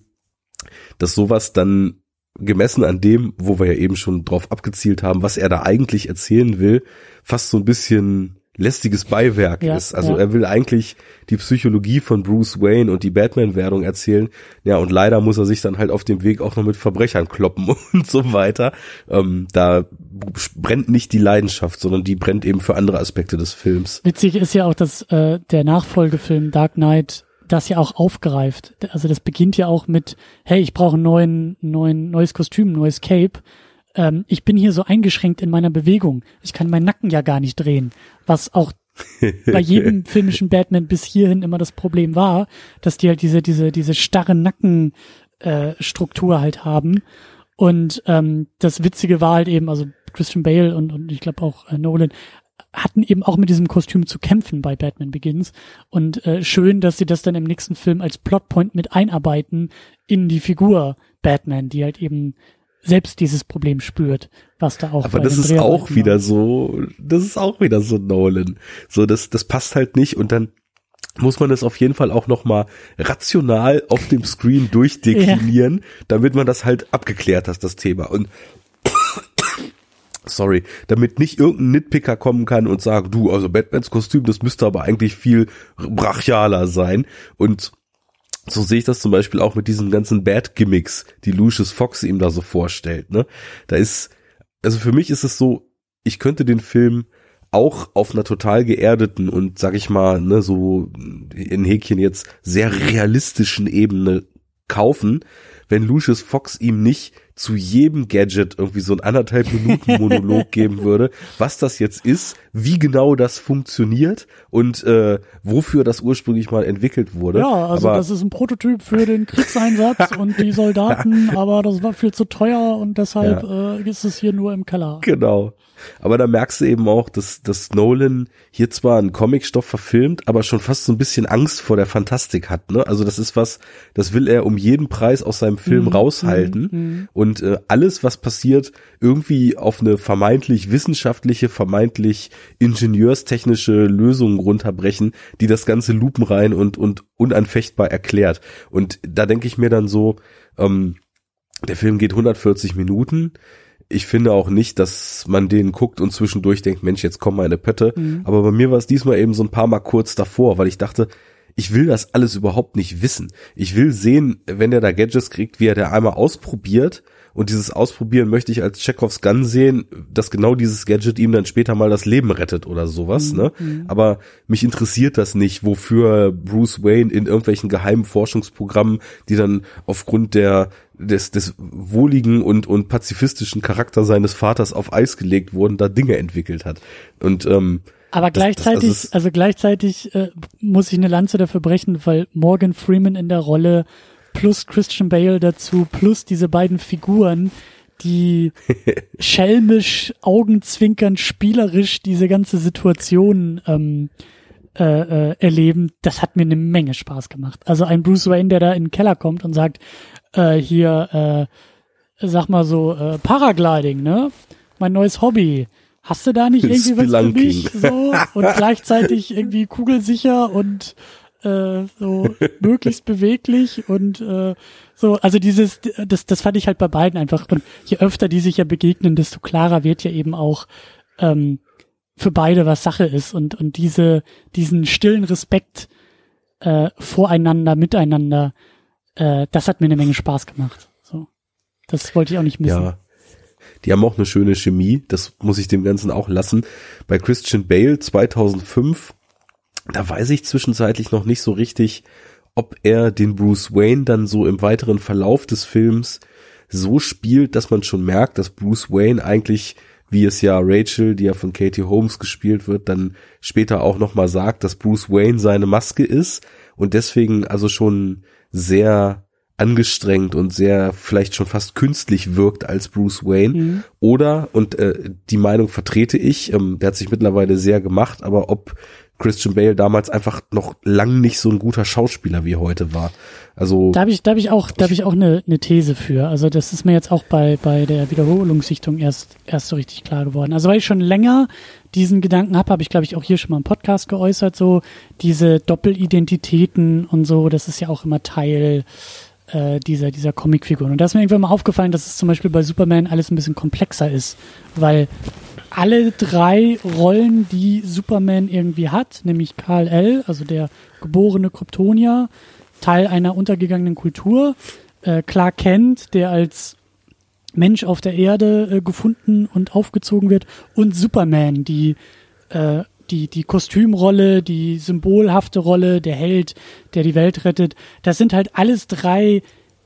dass sowas dann gemessen an dem, wo wir ja eben schon drauf abgezielt haben, was er da eigentlich erzählen will, fast so ein bisschen lästiges Beiwerk Ja, ist. Also ja. er will eigentlich die Psychologie von Bruce Wayne und die Batman-Werdung erzählen. Ja, und leider muss er sich dann halt auf dem Weg auch noch mit Verbrechern kloppen und so weiter. Ähm, da brennt nicht die Leidenschaft, sondern die brennt eben für andere Aspekte des Films. Witzig ist ja auch, dass äh, der Nachfolgefilm Dark Knight das ja auch aufgreift. Also das beginnt ja auch mit, hey, ich brauche ein neuen, neuen, neues Kostüm, neues Cape. Ähm, ich bin hier so eingeschränkt in meiner Bewegung. Ich kann meinen Nacken ja gar nicht drehen. Was auch bei jedem filmischen Batman bis hierhin immer das Problem war, dass die halt diese, diese, diese starre Nackenstruktur äh, halt haben. Und ähm, das Witzige war halt eben, also Christian Bale und, und ich glaube auch äh, Nolan hatten eben auch mit diesem Kostüm zu kämpfen bei Batman Begins. Und äh, schön, dass sie das dann im nächsten Film als Plotpoint mit einarbeiten in die Figur Batman, die halt eben selbst dieses Problem spürt, was da auch. Aber das ist auch wieder war. so, das ist auch wieder so Nolan. So, das, das passt halt nicht und dann muss man das auf jeden Fall auch nochmal rational auf dem Screen durchdeklinieren, damit man das halt abgeklärt hat, das Thema. Und sorry, damit nicht irgendein Nitpicker kommen kann und sagt, du, also Batmans Kostüm, das müsste aber eigentlich viel brachialer sein. Und so sehe ich das zum Beispiel auch mit diesen ganzen Bad-Gimmicks, die Lucius Fox ihm da so vorstellt. Ne? Da ist, also für mich ist es so, ich könnte den Film auch auf einer total geerdeten und sag ich mal, ne, so in Häkchen jetzt sehr realistischen Ebene kaufen, wenn Lucius Fox ihm nicht zu jedem Gadget irgendwie so ein anderthalb Minuten Monolog geben würde, was das jetzt ist, wie genau das funktioniert und äh, wofür das ursprünglich mal entwickelt wurde. Ja, also Aber das ist ein Prototyp für den Kriegseinsatz und die Soldaten, aber das war viel zu teuer und deshalb äh, ist es hier nur im Keller. Genau. Aber da merkst du eben auch, dass, dass Nolan hier zwar einen Comicstoff verfilmt, aber schon fast so ein bisschen Angst vor der Fantastik hat. Ne? Also das ist was, das will er um jeden Preis aus seinem Film Mhm, raushalten. mhm. Und äh, alles, was passiert, irgendwie auf eine vermeintlich wissenschaftliche, vermeintlich ingenieurstechnische Lösung runterbrechen, die das Ganze lupenrein und, und unanfechtbar erklärt. Und da denke ich mir dann so, ähm, der Film geht 140 Minuten. Ich finde auch nicht, dass man den guckt und zwischendurch denkt, Mensch, jetzt komm mal eine Pötte. Mhm. Aber bei mir war es diesmal eben so ein paar Mal kurz davor, weil ich dachte, ich will das alles überhaupt nicht wissen. Ich will sehen, wenn er da Gadgets kriegt, wie er der einmal ausprobiert. Und dieses Ausprobieren möchte ich als Chekhovs Gun sehen, dass genau dieses Gadget ihm dann später mal das Leben rettet oder sowas, ne? Aber mich interessiert das nicht, wofür Bruce Wayne in irgendwelchen geheimen Forschungsprogrammen, die dann aufgrund der des, des wohligen und, und pazifistischen Charakter seines Vaters auf Eis gelegt wurden, da Dinge entwickelt hat. Und ähm, Aber Das- das- gleichzeitig, das ist- also gleichzeitig äh, muss ich eine Lanze dafür brechen, weil Morgan Freeman in der Rolle plus Christian Bale dazu plus diese beiden Figuren, die schelmisch, augenzwinkernd, spielerisch diese ganze Situation ähm, äh, äh, erleben, das hat mir eine Menge Spaß gemacht. Also ein Bruce Wayne, der da in den Keller kommt und sagt, äh, hier, äh, sag mal so, äh, Paragliding, ne? Mein neues Hobby. Hast du da nicht irgendwie was für mich? So, und gleichzeitig irgendwie kugelsicher und äh, so möglichst beweglich und äh, so, also dieses, das, das fand ich halt bei beiden einfach. Und je öfter die sich ja begegnen, desto klarer wird ja eben auch ähm, für beide, was Sache ist. Und, und diese, diesen stillen Respekt äh, voreinander, miteinander, äh, das hat mir eine Menge Spaß gemacht. So. Das wollte ich auch nicht missen. Ja. Die haben auch eine schöne Chemie, das muss ich dem Ganzen auch lassen. Bei Christian Bale 2005, da weiß ich zwischenzeitlich noch nicht so richtig, ob er den Bruce Wayne dann so im weiteren Verlauf des Films so spielt, dass man schon merkt, dass Bruce Wayne eigentlich, wie es ja Rachel, die ja von Katie Holmes gespielt wird, dann später auch nochmal sagt, dass Bruce Wayne seine Maske ist und deswegen also schon sehr angestrengt und sehr vielleicht schon fast künstlich wirkt als Bruce Wayne. Mhm. Oder, und äh, die Meinung vertrete ich, ähm, der hat sich mittlerweile sehr gemacht, aber ob Christian Bale damals einfach noch lang nicht so ein guter Schauspieler wie heute war. Also da habe ich, da habe ich auch, da habe ich auch eine, eine These für. Also das ist mir jetzt auch bei bei der Wiederholungssichtung erst erst so richtig klar geworden. Also weil ich schon länger diesen Gedanken habe, habe ich glaube ich auch hier schon mal im Podcast geäußert. So diese Doppelidentitäten und so, das ist ja auch immer Teil äh, dieser, dieser Comicfiguren. Und da ist mir irgendwann mal aufgefallen, dass es zum Beispiel bei Superman alles ein bisschen komplexer ist, weil alle drei Rollen, die Superman irgendwie hat, nämlich Karl L., also der geborene Kryptonier, Teil einer untergegangenen Kultur, äh, Clark Kent, der als Mensch auf der Erde äh, gefunden und aufgezogen wird, und Superman, die äh, die, die Kostümrolle, die symbolhafte Rolle, der Held, der die Welt rettet, das sind halt alles drei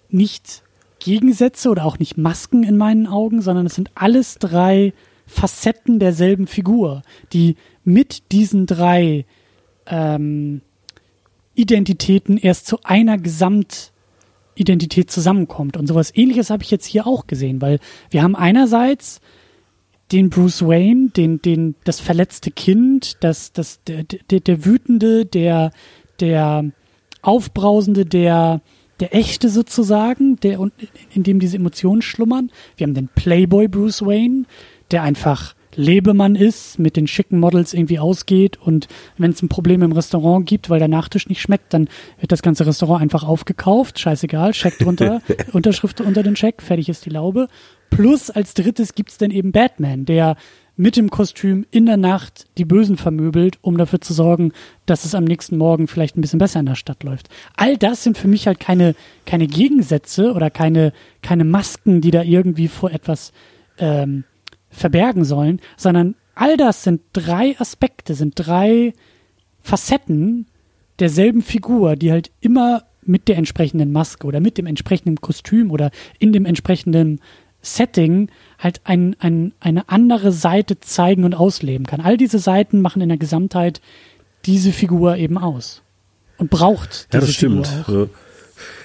nicht Gegensätze oder auch nicht Masken in meinen Augen, sondern es sind alles drei Facetten derselben Figur, die mit diesen drei ähm, Identitäten erst zu einer Gesamtidentität zusammenkommt. Und sowas ähnliches habe ich jetzt hier auch gesehen, weil wir haben einerseits den Bruce Wayne, den, den, das verletzte Kind, das, das, der, der, der wütende, der, der aufbrausende, der, der echte sozusagen, der, in dem diese Emotionen schlummern. Wir haben den Playboy Bruce Wayne, der einfach Lebemann ist, mit den schicken Models irgendwie ausgeht und wenn es ein Problem im Restaurant gibt, weil der Nachtisch nicht schmeckt, dann wird das ganze Restaurant einfach aufgekauft, scheißegal, Check drunter, Unterschrift unter den Check, fertig ist die Laube. Plus als drittes gibt's dann eben Batman, der mit dem Kostüm in der Nacht die Bösen vermöbelt, um dafür zu sorgen, dass es am nächsten Morgen vielleicht ein bisschen besser in der Stadt läuft. All das sind für mich halt keine, keine Gegensätze oder keine, keine Masken, die da irgendwie vor etwas ähm, verbergen sollen, sondern all das sind drei Aspekte, sind drei Facetten derselben Figur, die halt immer mit der entsprechenden Maske oder mit dem entsprechenden Kostüm oder in dem entsprechenden Setting halt ein, ein, eine andere Seite zeigen und ausleben kann. All diese Seiten machen in der Gesamtheit diese Figur eben aus. Und braucht diese Ja, das stimmt. Figur auch.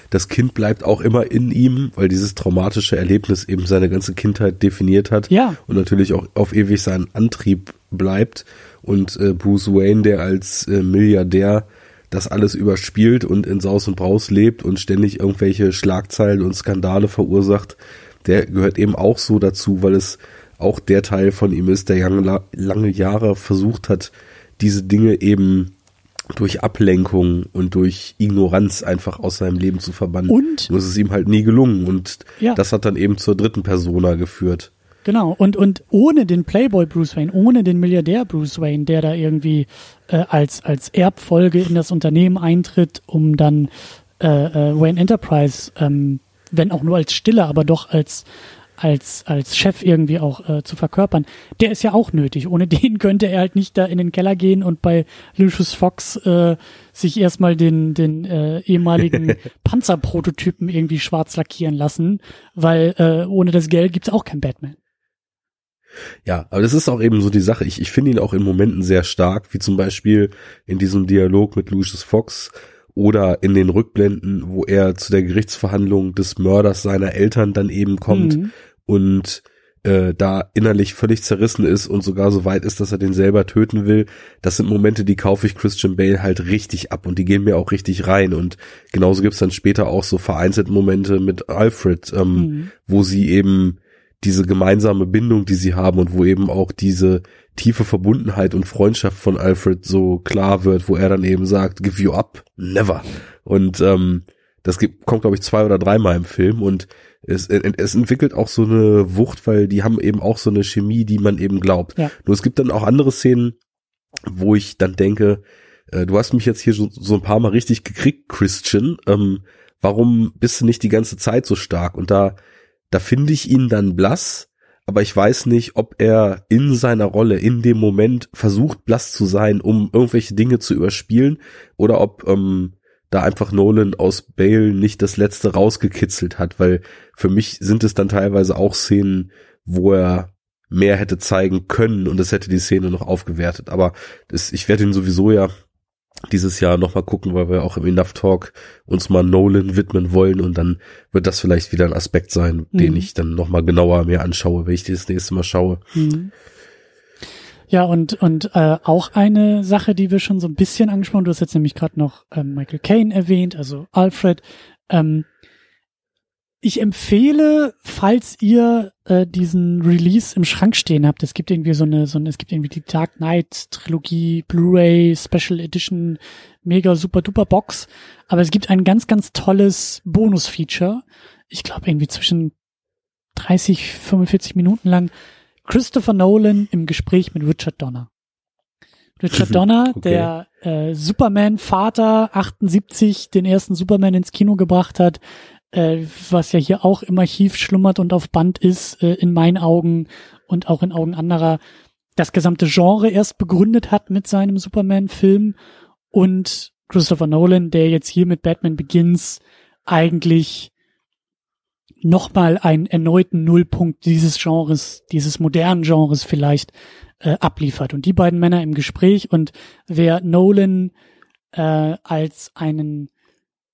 Das Kind bleibt auch immer in ihm, weil dieses traumatische Erlebnis eben seine ganze Kindheit definiert hat. Ja. Und natürlich auch auf ewig sein Antrieb bleibt. Und äh, Bruce Wayne, der als äh, Milliardär das alles überspielt und in Saus und Braus lebt und ständig irgendwelche Schlagzeilen und Skandale verursacht, der gehört eben auch so dazu, weil es auch der Teil von ihm ist, der lange Jahre versucht hat, diese Dinge eben durch Ablenkung und durch Ignoranz einfach aus seinem Leben zu verbannen. Und? Und es ist ihm halt nie gelungen und ja. das hat dann eben zur dritten Persona geführt. Genau, und, und ohne den Playboy Bruce Wayne, ohne den Milliardär Bruce Wayne, der da irgendwie äh, als, als Erbfolge in das Unternehmen eintritt, um dann äh, äh, Wayne Enterprise ähm, wenn auch nur als Stille, aber doch als als als Chef irgendwie auch äh, zu verkörpern, der ist ja auch nötig. Ohne den könnte er halt nicht da in den Keller gehen und bei Lucius Fox äh, sich erstmal den den äh, ehemaligen Panzerprototypen irgendwie schwarz lackieren lassen, weil äh, ohne das Geld gibt's auch kein Batman. Ja, aber das ist auch eben so die Sache. Ich, ich finde ihn auch in Momenten sehr stark, wie zum Beispiel in diesem Dialog mit Lucius Fox, oder in den Rückblenden, wo er zu der Gerichtsverhandlung des Mörders seiner Eltern dann eben kommt mhm. Und äh, da innerlich völlig zerrissen ist und sogar so weit ist, dass er den selber töten will. Das sind Momente, die kaufe ich Christian Bale halt richtig ab und die gehen mir auch richtig rein. Und genauso gibt's dann später auch so vereinzelte Momente mit Alfred, ähm, mhm. wo sie eben diese gemeinsame Bindung, die sie haben und wo eben auch diese tiefe Verbundenheit und Freundschaft von Alfred so klar wird, wo er dann eben sagt, give you up, never. Und ähm, das gibt, kommt, glaube ich, zwei oder dreimal im Film und es, es entwickelt auch so eine Wucht, weil die haben eben auch so eine Chemie, die man eben glaubt. Ja. Nur es gibt dann auch andere Szenen, wo ich dann denke, äh, du hast mich jetzt hier so, so ein paar Mal richtig gekriegt, Christian. Ähm, warum bist du nicht die ganze Zeit so stark? Und da, da finde ich ihn dann blass, aber ich weiß nicht, ob er in seiner Rolle in dem Moment versucht, blass zu sein, um irgendwelche Dinge zu überspielen, oder ob ähm, da einfach Nolan aus Bale nicht das letzte rausgekitzelt hat, weil für mich sind es dann teilweise auch Szenen, wo er mehr hätte zeigen können und das hätte die Szene noch aufgewertet. Aber das, ich werde ihn sowieso ja dieses Jahr nochmal gucken, weil wir auch im Enough Talk uns mal Nolan widmen wollen und dann wird das vielleicht wieder ein Aspekt sein, mhm. den ich dann nochmal genauer mir anschaue, wenn ich das nächste Mal schaue. Mhm. Ja, und, und äh, auch eine Sache, die wir schon so ein bisschen angesprochen, du hast jetzt nämlich gerade noch ähm, Michael Caine erwähnt, also Alfred. Ähm, ich empfehle, falls ihr äh, diesen Release im Schrank stehen habt, es gibt irgendwie so eine, so eine, es gibt irgendwie die Dark Knight Trilogie, Blu-ray, Special Edition, mega super duper Box, aber es gibt ein ganz, ganz tolles Bonus-Feature. Ich glaube irgendwie zwischen 30, 45 Minuten lang. Christopher Nolan im Gespräch mit Richard Donner. Richard Donner, okay. der äh, Superman-Vater 78 den ersten Superman ins Kino gebracht hat, äh, was ja hier auch im Archiv schlummert und auf Band ist, äh, in meinen Augen und auch in Augen anderer, das gesamte Genre erst begründet hat mit seinem Superman-Film und Christopher Nolan, der jetzt hier mit Batman Begins eigentlich nochmal einen erneuten Nullpunkt dieses Genres, dieses modernen Genres vielleicht äh, abliefert. Und die beiden Männer im Gespräch und wer Nolan äh, als einen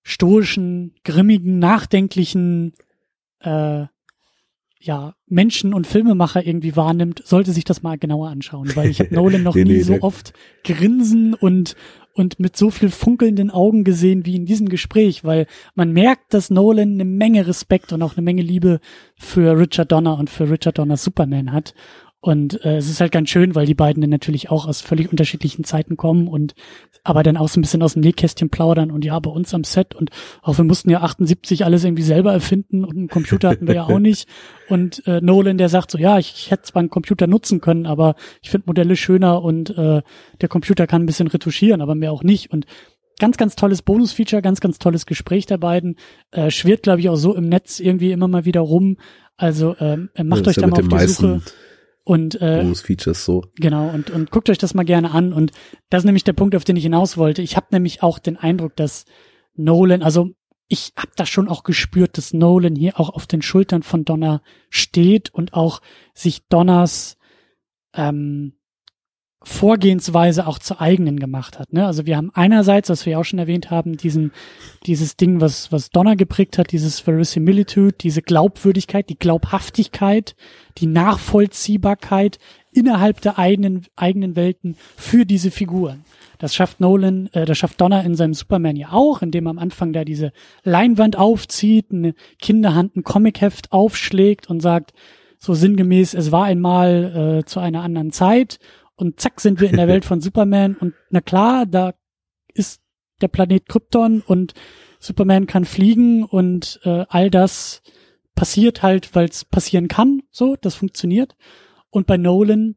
stoischen, grimmigen, nachdenklichen äh, ja, Menschen und Filmemacher irgendwie wahrnimmt, sollte sich das mal genauer anschauen, weil ich habe Nolan noch nee, nie nee, so nee. oft grinsen und und mit so viel funkelnden Augen gesehen wie in diesem Gespräch, weil man merkt, dass Nolan eine Menge Respekt und auch eine Menge Liebe für Richard Donner und für Richard Donners Superman hat und äh, es ist halt ganz schön, weil die beiden dann natürlich auch aus völlig unterschiedlichen Zeiten kommen und aber dann auch so ein bisschen aus dem Nähkästchen plaudern und ja, bei uns am Set und auch wir mussten ja 78 alles irgendwie selber erfinden und einen Computer hatten wir ja auch nicht. Und äh, Nolan, der sagt so, ja, ich, ich hätte zwar einen Computer nutzen können, aber ich finde Modelle schöner und äh, der Computer kann ein bisschen retuschieren, aber mehr auch nicht. Und ganz, ganz tolles Bonus-Feature, ganz, ganz tolles Gespräch der beiden. Äh, schwirrt, glaube ich, auch so im Netz irgendwie immer mal wieder rum. Also ähm, macht ja, euch da mal auf die Suche und äh, Bonus-Features so. Genau, und, und guckt euch das mal gerne an. Und das ist nämlich der Punkt, auf den ich hinaus wollte. Ich habe nämlich auch den Eindruck, dass Nolan, also ich habe da schon auch gespürt, dass Nolan hier auch auf den Schultern von Donner steht und auch sich Donners ähm, Vorgehensweise auch zur eigenen gemacht hat. Ne? Also wir haben einerseits, was wir auch schon erwähnt haben, diesen, dieses Ding, was, was Donner geprägt hat, dieses Verisimilitude, diese Glaubwürdigkeit, die Glaubhaftigkeit, die Nachvollziehbarkeit innerhalb der eigenen, eigenen Welten für diese Figuren. Das schafft Nolan, äh, das schafft Donner in seinem Superman ja auch, indem er am Anfang da diese Leinwand aufzieht, eine Kinderhand ein Comicheft aufschlägt und sagt, so sinngemäß, es war einmal äh, zu einer anderen Zeit und zack sind wir in der Welt von Superman und na klar, da ist der Planet Krypton und Superman kann fliegen und äh, all das passiert halt, weil es passieren kann, so, das funktioniert. Und bei Nolan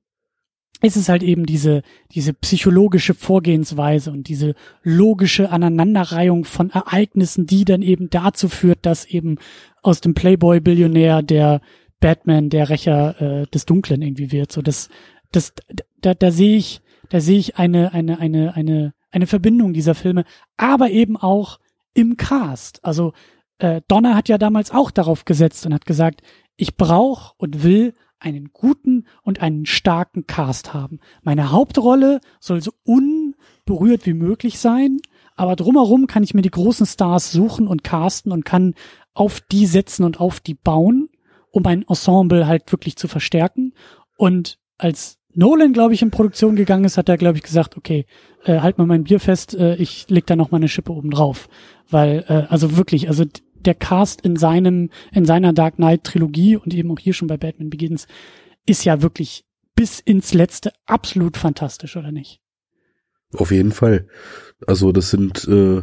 ist es halt eben diese, diese psychologische Vorgehensweise und diese logische Aneinanderreihung von Ereignissen, die dann eben dazu führt, dass eben aus dem Playboy-Billionär der Batman, der Rächer äh, des Dunklen irgendwie wird. So, das, das, da, da sehe ich, da sehe ich eine, eine, eine, eine, eine Verbindung dieser Filme, aber eben auch im Cast. Also äh, Donner hat ja damals auch darauf gesetzt und hat gesagt, ich brauche und will einen guten und einen starken Cast haben. Meine Hauptrolle soll so unberührt wie möglich sein, aber drumherum kann ich mir die großen Stars suchen und casten und kann auf die setzen und auf die bauen, um ein Ensemble halt wirklich zu verstärken. Und als Nolan, glaube ich, in Produktion gegangen ist, hat er, glaube ich, gesagt, okay, äh, halt mal mein Bier fest, äh, ich leg da noch mal eine Schippe oben drauf. Weil, äh, also wirklich, also der Cast in seinem, in seiner Dark Knight Trilogie und eben auch hier schon bei Batman Begins ist ja wirklich bis ins Letzte absolut fantastisch, oder nicht? Auf jeden Fall. Also das sind äh,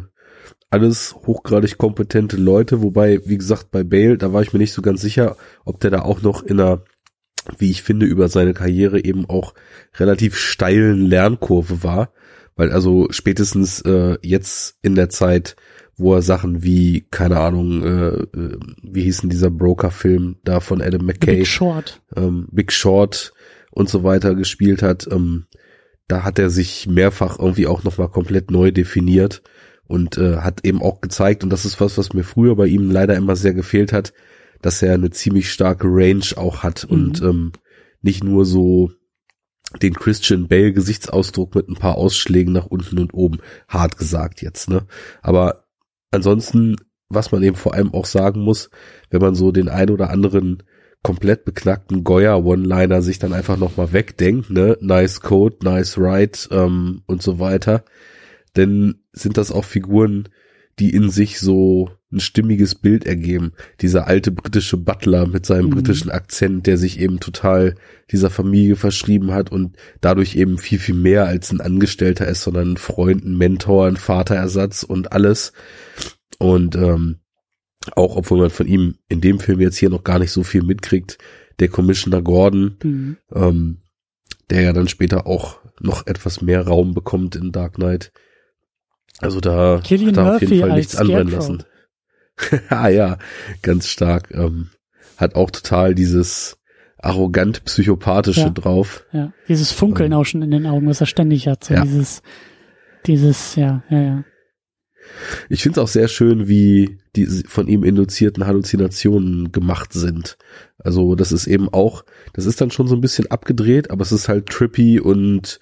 alles hochgradig kompetente Leute, wobei, wie gesagt, bei Bale, da war ich mir nicht so ganz sicher, ob der da auch noch in einer wie ich finde, über seine Karriere eben auch relativ steilen Lernkurve war, weil also spätestens äh, jetzt in der Zeit, wo er Sachen wie, keine Ahnung, äh, äh, wie hieß denn dieser Broker-Film da von Adam McKay? Big Short. Ähm, Big Short und so weiter gespielt hat. Ähm, da hat er sich mehrfach irgendwie auch nochmal komplett neu definiert und äh, hat eben auch gezeigt, und das ist was, was mir früher bei ihm leider immer sehr gefehlt hat, dass er eine ziemlich starke Range auch hat mhm. und ähm, nicht nur so den Christian Bale Gesichtsausdruck mit ein paar Ausschlägen nach unten und oben, hart gesagt jetzt, ne? Aber ansonsten, was man eben vor allem auch sagen muss, wenn man so den ein oder anderen komplett beknackten Goya-One-Liner sich dann einfach nochmal wegdenkt, ne? Nice Code, nice Ride ähm, und so weiter, denn sind das auch Figuren, die in sich so ein stimmiges Bild ergeben. Dieser alte britische Butler mit seinem mhm. britischen Akzent, der sich eben total dieser Familie verschrieben hat und dadurch eben viel, viel mehr als ein Angestellter ist, sondern ein Freund, ein Mentor, ein Vaterersatz und alles. Und ähm, auch obwohl man von ihm in dem Film jetzt hier noch gar nicht so viel mitkriegt, der Commissioner Gordon, mhm. ähm, der ja dann später auch noch etwas mehr Raum bekommt in Dark Knight. Also da Killian hat er auf jeden Fall nichts anbrennen lassen. ah ja, ganz stark. Ähm, hat auch total dieses arrogant psychopathische ja, drauf. Ja, dieses Funkeln ähm, auch schon in den Augen, was er ständig hat. So ja. dieses, dieses, ja, ja, ja. Ich finde es auch sehr schön, wie die von ihm induzierten Halluzinationen gemacht sind. Also das ist eben auch, das ist dann schon so ein bisschen abgedreht, aber es ist halt trippy und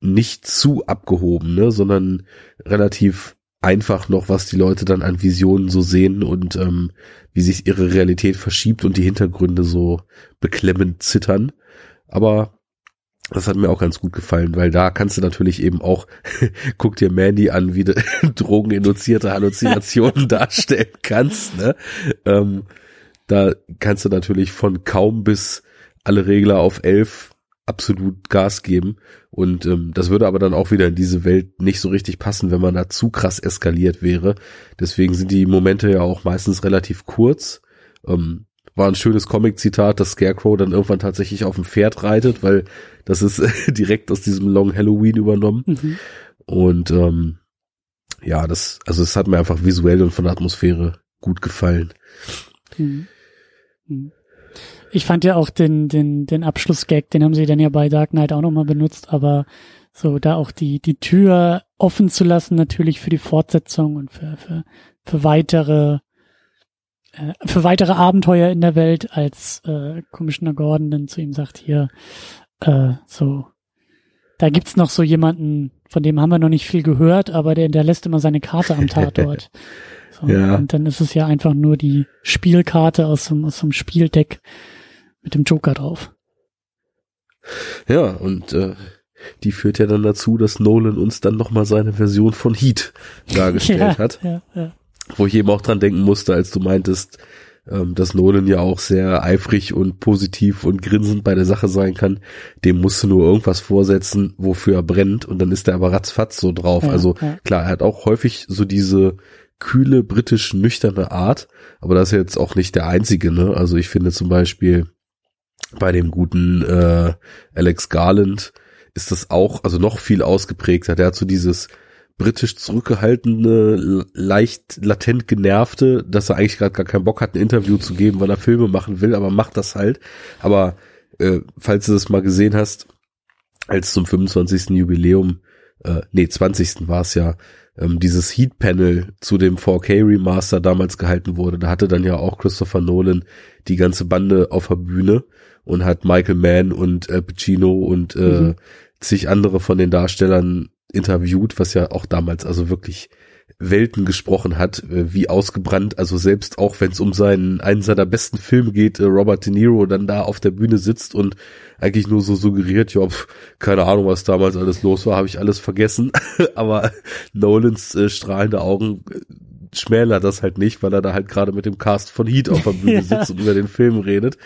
nicht zu abgehoben, ne, sondern relativ einfach noch, was die Leute dann an Visionen so sehen und ähm, wie sich ihre Realität verschiebt und die Hintergründe so beklemmend zittern. Aber das hat mir auch ganz gut gefallen, weil da kannst du natürlich eben auch, guck dir Mandy an, wie du drogeninduzierte Halluzinationen darstellen kannst. Ne? Ähm, da kannst du natürlich von kaum bis alle Regler auf elf absolut Gas geben. Und ähm, das würde aber dann auch wieder in diese Welt nicht so richtig passen, wenn man da zu krass eskaliert wäre. Deswegen sind die Momente ja auch meistens relativ kurz. Ähm, war ein schönes Comic-Zitat, dass Scarecrow dann irgendwann tatsächlich auf dem Pferd reitet, weil das ist direkt aus diesem Long Halloween übernommen. Mhm. Und ähm, ja, das, also es hat mir einfach visuell und von der Atmosphäre gut gefallen. Mhm. Mhm. Ich fand ja auch den, den, den Abschlussgag, den haben sie dann ja bei Dark Knight auch nochmal benutzt, aber so da auch die, die Tür offen zu lassen, natürlich für die Fortsetzung und für, für, für weitere, äh, für weitere Abenteuer in der Welt, als äh, Commissioner Gordon dann zu ihm sagt, hier, äh, so, da gibt's noch so jemanden, von dem haben wir noch nicht viel gehört, aber der hinterlässt immer seine Karte am Tatort. so, ja. Und dann ist es ja einfach nur die Spielkarte aus so, aus so einem Spieldeck, mit dem Joker drauf. Ja, und äh, die führt ja dann dazu, dass Nolan uns dann nochmal seine Version von Heat dargestellt ja, hat. Ja, ja. Wo ich eben auch dran denken musste, als du meintest, ähm, dass Nolan ja auch sehr eifrig und positiv und grinsend bei der Sache sein kann. Dem musst du nur irgendwas vorsetzen, wofür er brennt und dann ist er aber ratzfatz so drauf. Ja, also klar, er hat auch häufig so diese kühle, britisch nüchterne Art, aber das ist jetzt auch nicht der einzige, ne? Also ich finde zum Beispiel, bei dem guten äh, Alex Garland ist das auch, also noch viel ausgeprägter. Der hat so dieses britisch zurückgehaltene, leicht latent genervte, dass er eigentlich gerade gar keinen Bock hat, ein Interview zu geben, weil er Filme machen will, aber macht das halt. Aber äh, falls du das mal gesehen hast, als zum 25. Jubiläum, äh, nee, 20. war es ja, ähm, dieses Heat-Panel zu dem 4K-Remaster damals gehalten wurde, da hatte dann ja auch Christopher Nolan die ganze Bande auf der Bühne und hat Michael Mann und äh, Pacino und äh, mhm. zig andere von den Darstellern interviewt, was ja auch damals also wirklich Welten gesprochen hat, äh, wie ausgebrannt, also selbst auch wenn es um seinen einen seiner besten Filme geht, äh, Robert De Niro dann da auf der Bühne sitzt und eigentlich nur so suggeriert, ja, pf, keine Ahnung, was damals alles los war, habe ich alles vergessen, aber Nolans äh, strahlende Augen äh, schmäler das halt nicht, weil er da halt gerade mit dem Cast von Heat auf der Bühne ja. sitzt und über den Film redet.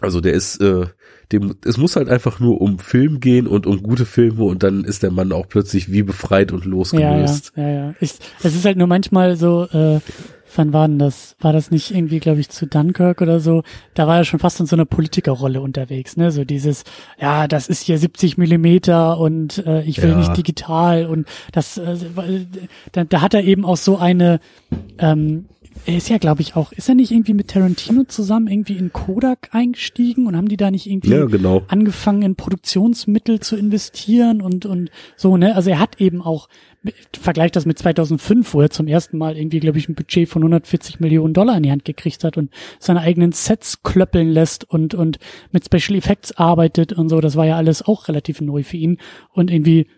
Also der ist, äh, dem, es muss halt einfach nur um Film gehen und um gute Filme und dann ist der Mann auch plötzlich wie befreit und losgelöst. Ja, ja, ja. ja. Ich, es ist halt nur manchmal so, äh, wann war denn das? War das nicht irgendwie, glaube ich, zu Dunkirk oder so? Da war er schon fast in so einer Politikerrolle unterwegs, ne? So dieses, ja, das ist hier 70 Millimeter und äh, ich will Ja. nicht digital und das, äh, da, da hat er eben auch so eine, ähm, er ist ja, glaube ich, auch, ist er nicht irgendwie mit Tarantino zusammen irgendwie in Kodak eingestiegen und haben die da nicht irgendwie Ja, genau. angefangen in Produktionsmittel zu investieren und und so ne? Also er hat eben auch vergleicht das mit 2005 wo er zum ersten Mal irgendwie glaube ich ein Budget von 140 Millionen Dollar in die Hand gekriegt hat und seine eigenen Sets klöppeln lässt und und mit Special Effects arbeitet und so. Das war ja alles auch relativ neu für ihn. Und irgendwie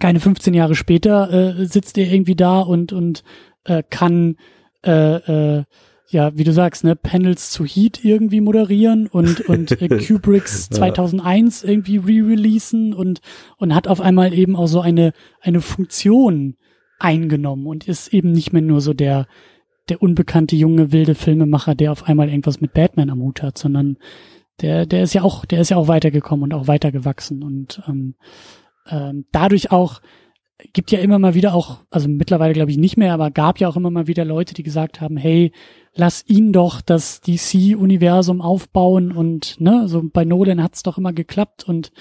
keine 15 Jahre später äh, sitzt er irgendwie da und und äh, kann äh, äh, ja, wie du sagst, ne, Panels zu Heat irgendwie moderieren und und äh, Kubricks Ja. 2001 irgendwie re-releasen und und hat auf einmal eben auch so eine eine Funktion eingenommen und ist eben nicht mehr nur so der der unbekannte junge wilde Filmemacher, der auf einmal irgendwas mit Batman am Hut hat, sondern der der ist ja auch der ist ja auch weitergekommen und auch weitergewachsen und ähm, ähm, dadurch auch gibt ja immer mal wieder auch, also mittlerweile glaube ich nicht mehr, aber gab ja auch immer mal wieder Leute, die gesagt haben, hey, lass ihn doch das DC-Universum aufbauen und ne, so bei Nolan hat's doch immer geklappt und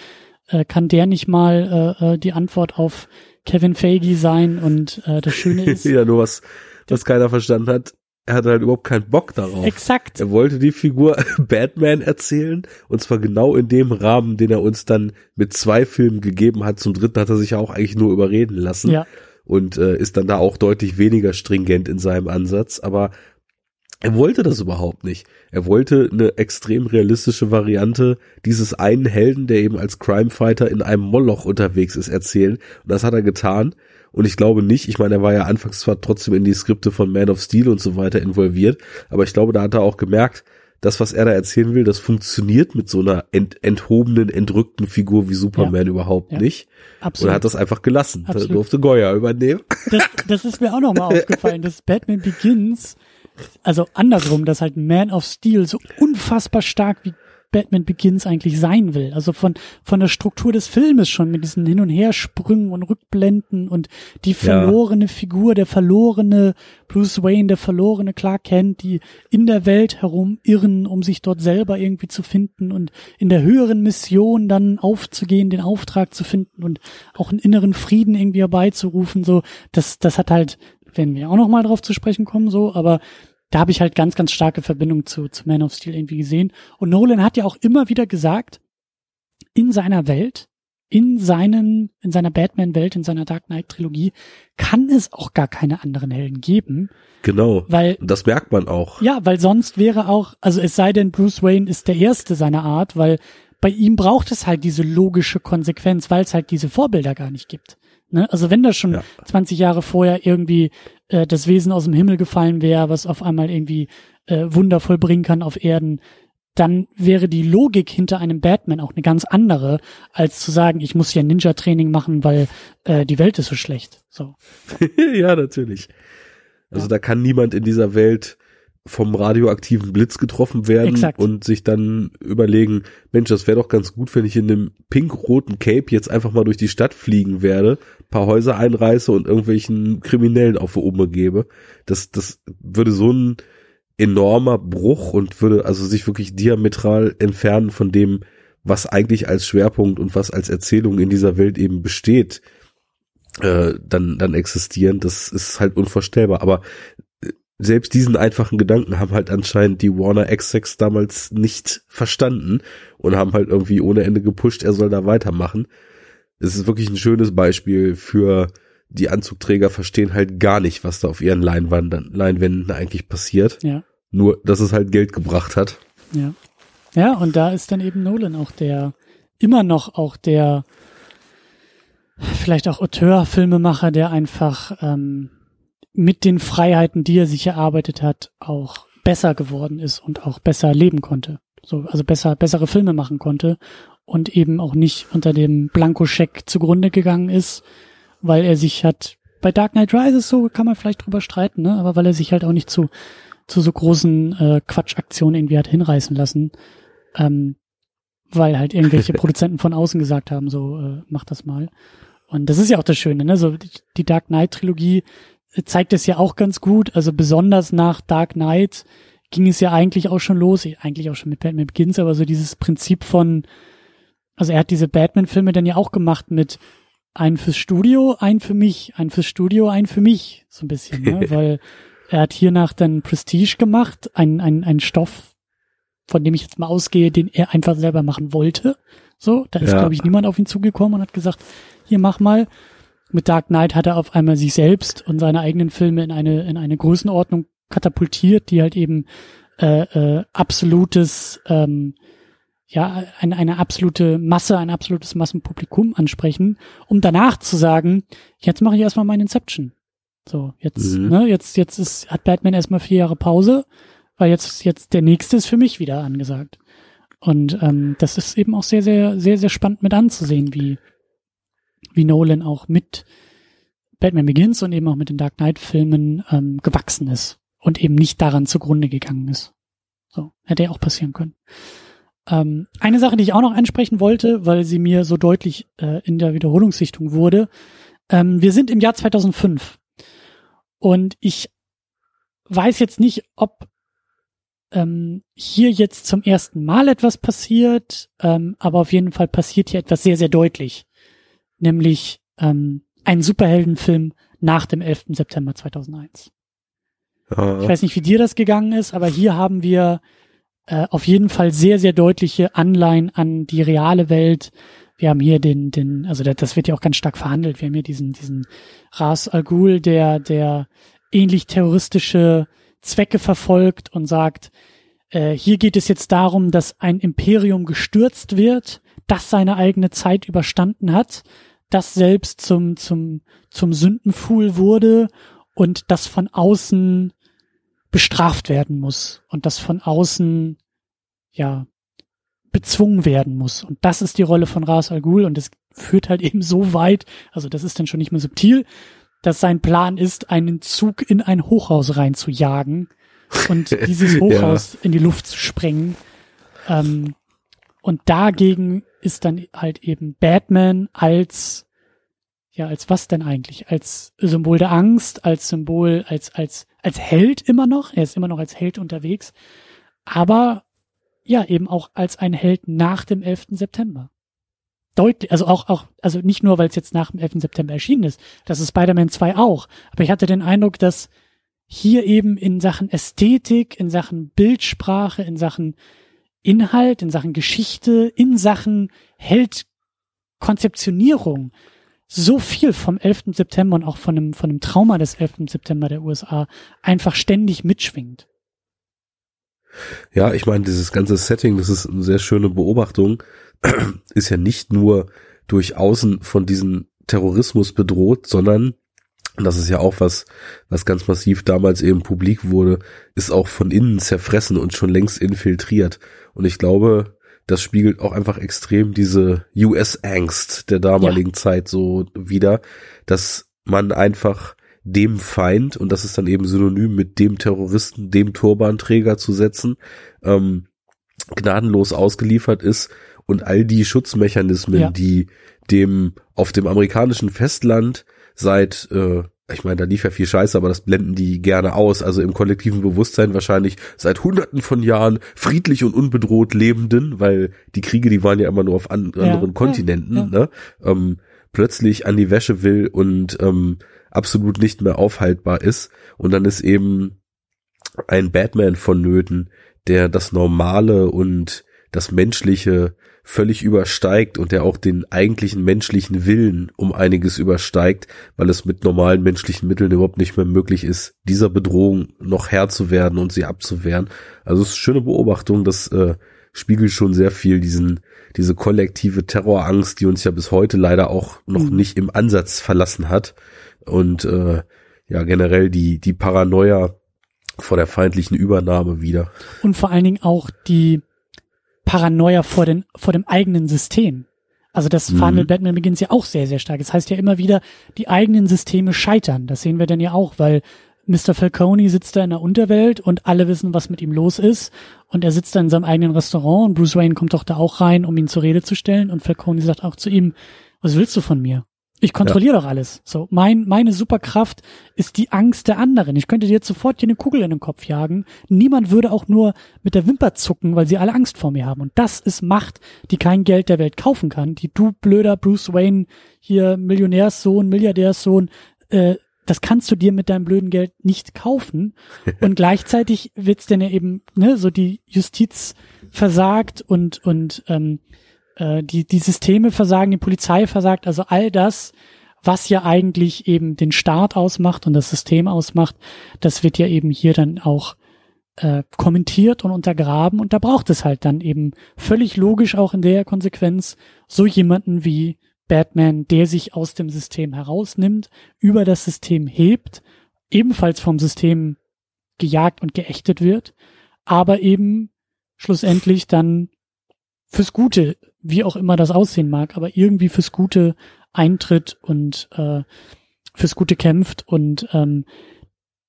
äh, kann der nicht mal äh, äh, die Antwort auf Kevin Feige sein und äh, das Schöne ist, ja, nur was, was keiner verstanden hat, er hatte halt überhaupt keinen Bock darauf. exakt, Er wollte die Figur Batman erzählen und zwar genau in dem Rahmen, den er uns dann mit zwei Filmen gegeben hat. Zum dritten hat er sich ja auch eigentlich nur überreden lassen ja, und äh, ist dann da auch deutlich weniger stringent in seinem Ansatz. Aber er wollte das überhaupt nicht. Er wollte eine extrem realistische Variante dieses einen Helden, der eben als Crimefighter in einem Moloch unterwegs ist, erzählen. Und das hat er getan. Und ich glaube nicht, ich meine, er war ja anfangs zwar trotzdem in die Skripte von Man of Steel und so weiter involviert, aber ich glaube, da hat er auch gemerkt, das, was er da erzählen will, das funktioniert mit so einer ent enthobenen, entrückten Figur wie Superman überhaupt Ja. nicht. Und absolut. er hat das einfach gelassen. Da Absolut. durfte Goya übernehmen. das, das ist mir auch nochmal aufgefallen, dass Batman Begins, also andersrum, dass halt Man of Steel so unfassbar stark wie Batman Begins eigentlich sein will. Also von, von der Struktur des Filmes schon mit diesen Hin- und Hersprüngen und Rückblenden und die verlorene Figur, der verlorene Bruce Wayne, der verlorene Clark Kent, die in der Welt herumirren, um sich dort selber irgendwie zu finden und in der höheren Mission dann aufzugehen, den Auftrag zu finden und auch einen inneren Frieden irgendwie herbeizurufen, so, das, das hat halt, werden wir auch noch mal drauf zu sprechen kommen, so, aber da habe ich halt ganz, ganz starke Verbindung zu, zu Man of Steel irgendwie gesehen. Und Nolan hat ja auch immer wieder gesagt, in seiner Welt, in seinen, in seiner Batman-Welt, in seiner Dark Knight-Trilogie, kann es auch gar keine anderen Helden geben, Genau. weil das merkt man auch. ja, weil sonst wäre auch, also es sei denn, Bruce Wayne ist der Erste seiner Art, weil bei ihm braucht es halt diese logische Konsequenz, weil es halt diese Vorbilder gar nicht gibt. Ne? Also wenn das schon Ja. 20 Jahre vorher irgendwie äh, das Wesen aus dem Himmel gefallen wäre, was auf einmal irgendwie äh, Wunder vollbringen kann auf Erden, dann wäre die Logik hinter einem Batman auch eine ganz andere, als zu sagen, ich muss hier Ninja-Training machen, weil äh, die Welt ist so schlecht. So. ja, natürlich. Also Ja. da kann niemand in dieser Welt vom radioaktiven Blitz getroffen werden Exakt. und sich dann überlegen, Mensch, das wäre doch ganz gut, wenn ich in einem pink-roten Cape jetzt einfach mal durch die Stadt fliegen werde, paar Häuser einreiße und irgendwelchen Kriminellen auf die gebe. Das, das würde so ein enormer Bruch und würde also sich wirklich diametral entfernen von dem, was eigentlich als Schwerpunkt und was als Erzählung in dieser Welt eben besteht, äh, dann, dann existieren. Das ist halt unvorstellbar. Aber selbst diesen einfachen Gedanken haben halt anscheinend die Warner Execs damals nicht verstanden und haben halt irgendwie ohne Ende gepusht, er soll da weitermachen. Es ist wirklich ein schönes Beispiel für die Anzugträger verstehen halt gar nicht, was da auf ihren Leinwänden, Leinwänden eigentlich passiert. Ja. Nur, dass es halt Geld gebracht hat. Ja. Ja, und da ist dann eben Nolan auch der, immer noch auch der, vielleicht auch Auteur, Filmemacher, der einfach ähm, mit den Freiheiten, die er sich erarbeitet hat, auch besser geworden ist und auch besser leben konnte. So, also besser, bessere Filme machen konnte und eben auch nicht unter dem Blankoscheck zugrunde gegangen ist, weil er sich hat, bei Dark Knight Rises so kann man vielleicht drüber streiten, ne, aber weil er sich halt auch nicht zu, zu so großen äh, Quatschaktionen irgendwie hat hinreißen lassen, ähm, weil halt irgendwelche Produzenten von außen gesagt haben, so äh, mach das mal. Und das ist ja auch das Schöne, ne? So die, Dark Knight Trilogie zeigt es ja auch ganz gut. Also besonders nach Dark Knight ging es ja eigentlich auch schon los, eigentlich auch schon mit Batman Begins, aber so dieses Prinzip von, also er hat diese Batman-Filme dann ja auch gemacht mit einen fürs Studio, einen für mich, einen fürs Studio, einen für mich, so ein bisschen, ne? weil er hat hiernach dann Prestige gemacht, ein, ein, ein Stoff, von dem ich jetzt mal ausgehe, den er einfach selber machen wollte. So, da ist, ja. glaube ich, niemand auf ihn zugekommen und hat gesagt, hier mach mal. Mit Dark Knight hat er auf einmal sich selbst und seine eigenen Filme in eine, in eine Größenordnung katapultiert, die halt eben äh, äh, absolutes, ähm, ja, eine, eine absolute Masse, ein absolutes Massenpublikum ansprechen, um danach zu sagen, jetzt mache ich erstmal mein Inception. So, jetzt, mhm. ne, jetzt, jetzt ist, hat Batman erstmal vier Jahre Pause, weil jetzt, jetzt der nächste ist für mich wieder angesagt. Und ähm, das ist eben auch sehr, sehr, sehr, sehr spannend mit anzusehen, wie, wie Nolan auch mit Batman Begins und eben auch mit den Dark Knight Filmen ähm, gewachsen ist und eben nicht daran zugrunde gegangen ist. So, hätte ja auch passieren können. Ähm, eine Sache, die ich auch noch ansprechen wollte, weil sie mir so deutlich äh, in der Wiederholungssichtung wurde. Ähm, wir sind im Jahr 2005 und ich weiß jetzt nicht, ob ähm, hier jetzt zum ersten Mal etwas passiert, ähm, aber auf jeden Fall passiert hier etwas sehr, sehr deutlich. Nämlich ähm, ein Superheldenfilm nach dem 11. September 2001. Ja. Ich weiß nicht, wie dir das gegangen ist, aber hier haben wir äh, auf jeden Fall sehr, sehr deutliche Anleihen an die reale Welt. Wir haben hier den, den, also das wird ja auch ganz stark verhandelt. Wir haben hier diesen, diesen Ras Al Ghul, der, der ähnlich terroristische Zwecke verfolgt und sagt, äh, hier geht es jetzt darum, dass ein Imperium gestürzt wird, das seine eigene Zeit überstanden hat, das selbst zum, zum, zum Sündenfuhl wurde und das von außen bestraft werden muss und das von außen, ja, bezwungen werden muss. Und das ist die Rolle von Ras Al Ghul und es führt halt eben so weit, also das ist dann schon nicht mehr subtil, dass sein Plan ist, einen Zug in ein Hochhaus reinzujagen und dieses Hochhaus ja. in die Luft zu sprengen. Ähm, und dagegen ist dann halt eben Batman als, ja, als was denn eigentlich? Als Symbol der Angst, als Symbol, als, als, als Held immer noch. Er ist immer noch als Held unterwegs. Aber ja, eben auch als ein Held nach dem 11. September deutlich, also auch, auch, also nicht nur, weil es jetzt nach dem 11. September erschienen ist, das ist Spider-Man 2 auch, aber ich hatte den Eindruck, dass hier eben in Sachen Ästhetik, in Sachen Bildsprache, in Sachen Inhalt, in Sachen Geschichte, in Sachen Heldkonzeptionierung so viel vom 11. September und auch von dem, von dem Trauma des 11. September der USA einfach ständig mitschwingt. Ja, ich meine, dieses ganze Setting, das ist eine sehr schöne Beobachtung, ist ja nicht nur durch außen von diesem Terrorismus bedroht, sondern und das ist ja auch was, was ganz massiv damals eben publik wurde, ist auch von innen zerfressen und schon längst infiltriert. Und ich glaube, das spiegelt auch einfach extrem diese US-Angst der damaligen ja. Zeit so wieder, dass man einfach dem Feind, und das ist dann eben synonym mit dem Terroristen, dem Turbanträger zu setzen, ähm, gnadenlos ausgeliefert ist und all die Schutzmechanismen, ja. die dem auf dem amerikanischen Festland seit äh, ich meine, da lief ja viel Scheiße, aber das blenden die gerne aus. Also im kollektiven Bewusstsein wahrscheinlich seit Hunderten von Jahren friedlich und unbedroht Lebenden, weil die Kriege, die waren ja immer nur auf an, ja, anderen Kontinenten, ja, ne? Ähm, plötzlich an die Wäsche will und ähm, absolut nicht mehr aufhaltbar ist. Und dann ist eben ein Batman vonnöten, der das Normale und das Menschliche völlig übersteigt und der auch den eigentlichen menschlichen Willen um einiges übersteigt, weil es mit normalen menschlichen Mitteln überhaupt nicht mehr möglich ist, dieser Bedrohung noch Herr zu werden und sie abzuwehren. Also es ist eine schöne Beobachtung, das äh, spiegelt schon sehr viel diesen diese kollektive Terrorangst, die uns ja bis heute leider auch noch mhm. nicht im Ansatz verlassen hat und äh, ja generell die die Paranoia vor der feindlichen Übernahme wieder. Und vor allen Dingen auch die Paranoia vor, den, vor dem eigenen System. Also das mhm. Final Batman Begins ja auch sehr, sehr stark. Das heißt ja immer wieder, die eigenen Systeme scheitern. Das sehen wir dann ja auch, weil Mr. Falcone sitzt da in der Unterwelt und alle wissen, was mit ihm los ist. Und er sitzt da in seinem eigenen Restaurant und Bruce Wayne kommt doch da auch rein, um ihn zur Rede zu stellen. Und Falcone sagt auch zu ihm, was willst du von mir? Ich kontrolliere ja. doch alles. So, mein, meine Superkraft ist die Angst der anderen. Ich könnte dir jetzt sofort hier eine Kugel in den Kopf jagen. Niemand würde auch nur mit der Wimper zucken, weil sie alle Angst vor mir haben. Und das ist Macht, die kein Geld der Welt kaufen kann, die du blöder Bruce Wayne, hier Millionärssohn, Milliardärssohn, äh, das kannst du dir mit deinem blöden Geld nicht kaufen. Und gleichzeitig wird's denn ja eben, ne, so die Justiz versagt und, und ähm, äh, die, die Systeme versagen, die Polizei versagt, also all das, was ja eigentlich eben den Staat ausmacht und das System ausmacht, das wird ja eben hier dann auch äh, kommentiert und untergraben. Und da braucht es halt dann eben völlig logisch auch in der Konsequenz so jemanden wie Batman, der sich aus dem System herausnimmt, über das System hebt, ebenfalls vom System gejagt und geächtet wird, aber eben schlussendlich dann fürs Gute, wie auch immer das aussehen mag, aber irgendwie fürs Gute eintritt und äh, fürs Gute kämpft und ähm,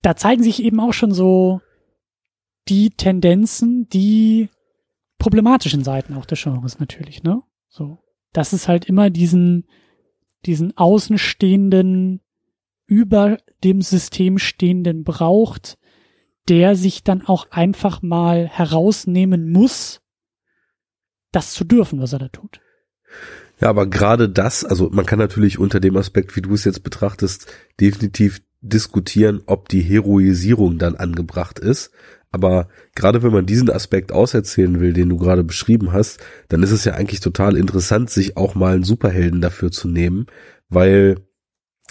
da zeigen sich eben auch schon so die Tendenzen, die problematischen Seiten auch des Genres natürlich, ne? So dass es halt immer diesen, diesen Außenstehenden, über dem System stehenden braucht, der sich dann auch einfach mal herausnehmen muss, das zu dürfen, was er da tut. Ja, aber gerade das, also man kann natürlich unter dem Aspekt, wie du es jetzt betrachtest, definitiv diskutieren, ob die Heroisierung dann angebracht ist. Aber gerade wenn man diesen Aspekt auserzählen will, den du gerade beschrieben hast, dann ist es ja eigentlich total interessant, sich auch mal einen Superhelden dafür zu nehmen, weil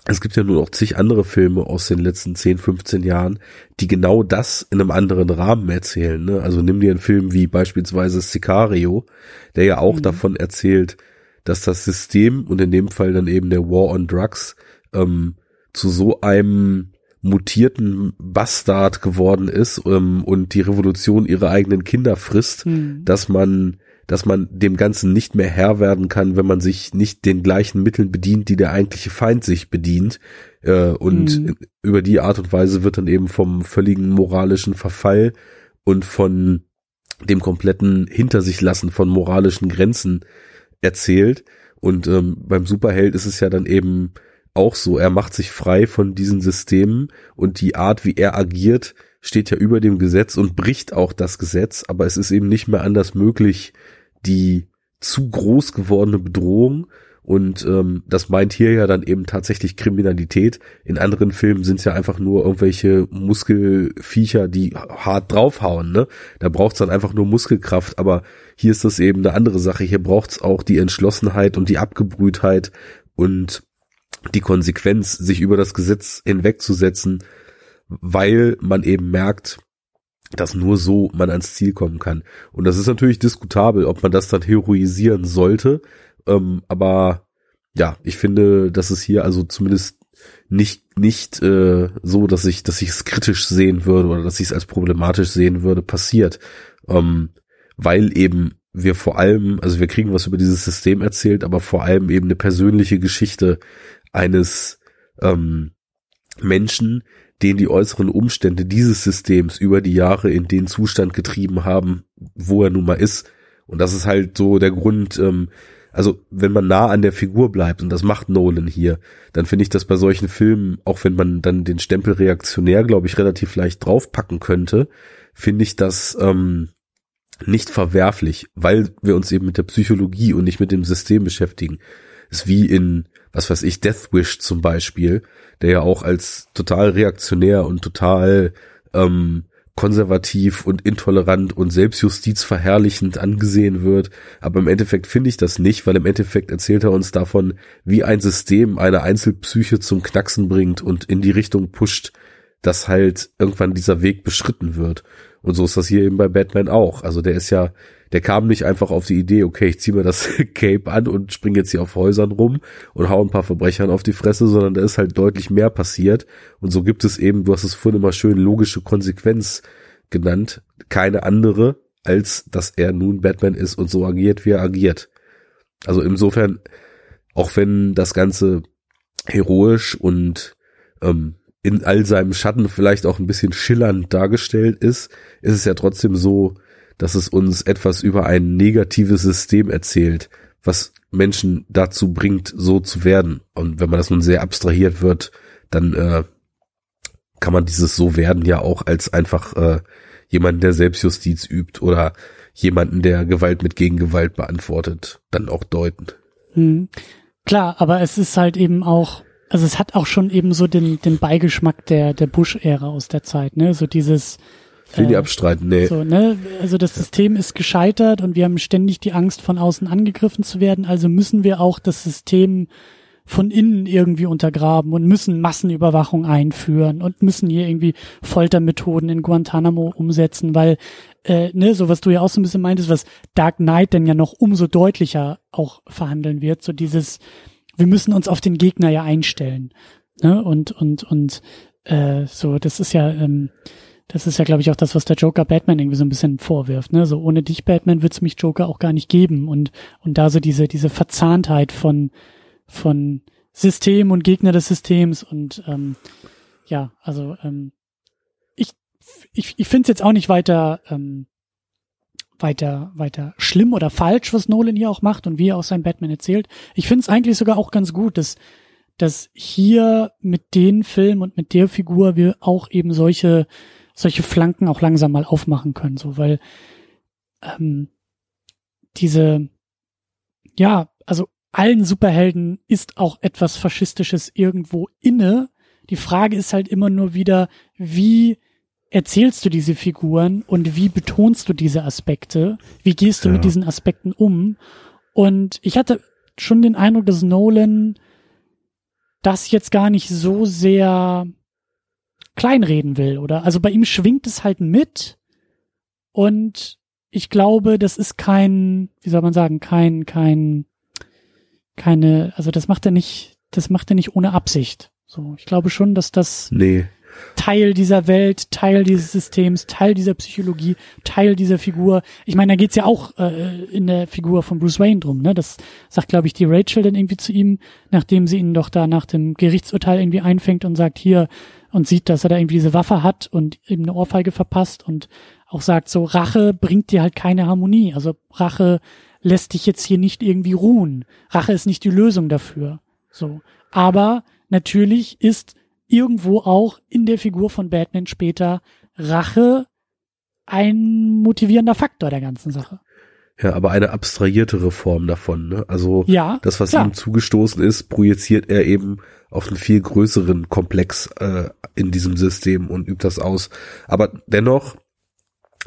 es gibt ja nur noch zig andere Filme aus den letzten 10, 15 Jahren, die genau das in einem anderen Rahmen erzählen. Ne? Also nimm dir einen Film wie beispielsweise Sicario, der ja auch mhm. davon erzählt, dass das System und in dem Fall dann eben der War on Drugs ähm, zu so einem mutierten Bastard geworden ist ähm, und die Revolution ihre eigenen Kinder frisst, mhm. dass man dass man dem Ganzen nicht mehr Herr werden kann, wenn man sich nicht den gleichen Mitteln bedient, die der eigentliche Feind sich bedient. Äh, und mhm. über die Art und Weise wird dann eben vom völligen moralischen Verfall und von dem kompletten Hinter sich lassen von moralischen Grenzen erzählt. Und ähm, beim Superheld ist es ja dann eben auch so. Er macht sich frei von diesen Systemen und die Art, wie er agiert, steht ja über dem Gesetz und bricht auch das Gesetz, aber es ist eben nicht mehr anders möglich, die zu groß gewordene Bedrohung und ähm, das meint hier ja dann eben tatsächlich Kriminalität. In anderen Filmen sind es ja einfach nur irgendwelche Muskelviecher, die hart draufhauen. Ne? Da braucht es dann einfach nur Muskelkraft. Aber hier ist das eben eine andere Sache. Hier braucht es auch die Entschlossenheit und die Abgebrühtheit und die Konsequenz, sich über das Gesetz hinwegzusetzen, weil man eben merkt, dass nur so man ans Ziel kommen kann. Und das ist natürlich diskutabel, ob man das dann heroisieren sollte. Ähm, aber ja, ich finde, dass es hier also zumindest nicht nicht äh, so, dass ich dass ich es kritisch sehen würde oder dass ich es als problematisch sehen würde, passiert, ähm, weil eben wir vor allem, also wir kriegen was über dieses System erzählt, aber vor allem eben eine persönliche Geschichte eines ähm, Menschen, den die äußeren Umstände dieses Systems über die Jahre in den Zustand getrieben haben, wo er nun mal ist. Und das ist halt so der Grund, ähm, also wenn man nah an der Figur bleibt, und das macht Nolan hier, dann finde ich das bei solchen Filmen, auch wenn man dann den Stempel reaktionär, glaube ich, relativ leicht draufpacken könnte, finde ich das ähm, nicht verwerflich, weil wir uns eben mit der Psychologie und nicht mit dem System beschäftigen. Ist wie in was weiß ich, Death Wish zum Beispiel, der ja auch als total reaktionär und total ähm, konservativ und intolerant und selbstjustizverherrlichend angesehen wird. Aber im Endeffekt finde ich das nicht, weil im Endeffekt erzählt er uns davon, wie ein System eine Einzelpsyche zum Knacksen bringt und in die Richtung pusht, dass halt irgendwann dieser Weg beschritten wird. Und so ist das hier eben bei Batman auch. Also der ist ja der kam nicht einfach auf die Idee, okay, ich ziehe mir das Cape an und springe jetzt hier auf Häusern rum und hau ein paar Verbrechern auf die Fresse, sondern da ist halt deutlich mehr passiert. Und so gibt es eben, du hast es vorhin immer schön logische Konsequenz genannt, keine andere, als dass er nun Batman ist und so agiert, wie er agiert. Also insofern, auch wenn das Ganze heroisch und ähm, in all seinem Schatten vielleicht auch ein bisschen schillernd dargestellt ist, ist es ja trotzdem so, dass es uns etwas über ein negatives System erzählt, was Menschen dazu bringt, so zu werden. Und wenn man das nun sehr abstrahiert wird, dann äh, kann man dieses so werden ja auch als einfach äh, jemanden, der Selbstjustiz übt oder jemanden, der Gewalt mit Gegengewalt beantwortet, dann auch deuten. Hm. Klar, aber es ist halt eben auch, also es hat auch schon eben so den, den Beigeschmack der, der Bush-Ära aus der Zeit, ne? So dieses, will die äh, abstreiten, nee. So, ne? Also das System ist gescheitert und wir haben ständig die Angst, von außen angegriffen zu werden. Also müssen wir auch das System von innen irgendwie untergraben und müssen Massenüberwachung einführen und müssen hier irgendwie Foltermethoden in Guantanamo umsetzen, weil, äh, ne, so was du ja auch so ein bisschen meintest, was Dark Knight dann ja noch umso deutlicher auch verhandeln wird, so dieses, wir müssen uns auf den Gegner ja einstellen. Ne? Und, und, und äh, so, das ist ja, ähm, das ist ja, glaube ich, auch das, was der Joker Batman irgendwie so ein bisschen vorwirft. Ne? So ohne dich, Batman, wird's mich Joker auch gar nicht geben. Und, und da so diese, diese Verzahntheit von, von System und Gegner des Systems und ähm, ja, also ähm, ich, ich, ich finde es jetzt auch nicht weiter, ähm, weiter, weiter schlimm oder falsch, was Nolan hier auch macht und wie er auch sein Batman erzählt. Ich finde es eigentlich sogar auch ganz gut, dass, dass hier mit den Film und mit der Figur wir auch eben solche solche Flanken auch langsam mal aufmachen können, so weil ähm, diese ja, also allen Superhelden ist auch etwas Faschistisches irgendwo inne. Die Frage ist halt immer nur wieder, wie erzählst du diese Figuren und wie betonst du diese Aspekte? Wie gehst du ja. mit diesen Aspekten um? Und ich hatte schon den Eindruck, dass Nolan das jetzt gar nicht so sehr kleinreden will, oder? Also bei ihm schwingt es halt mit und ich glaube, das ist kein, wie soll man sagen, kein, kein, keine, also das macht er nicht, das macht er nicht ohne Absicht. So, ich glaube schon, dass das nee. Teil dieser Welt, Teil dieses Systems, Teil dieser Psychologie, Teil dieser Figur. Ich meine, da geht's ja auch äh, in der Figur von Bruce Wayne drum, ne? Das sagt, glaube ich, die Rachel dann irgendwie zu ihm, nachdem sie ihn doch da nach dem Gerichtsurteil irgendwie einfängt und sagt, hier, und sieht, dass er da irgendwie diese Waffe hat und ihm eine Ohrfeige verpasst und auch sagt so, Rache bringt dir halt keine Harmonie. Also Rache lässt dich jetzt hier nicht irgendwie ruhen. Rache ist nicht die Lösung dafür. So. Aber natürlich ist irgendwo auch in der Figur von Batman später Rache ein motivierender Faktor der ganzen Sache. Ja, aber eine abstrahiertere Form davon. Ne? Also ja, das, was klar. ihm zugestoßen ist, projiziert er eben auf einen viel größeren Komplex äh, in diesem System und übt das aus. Aber dennoch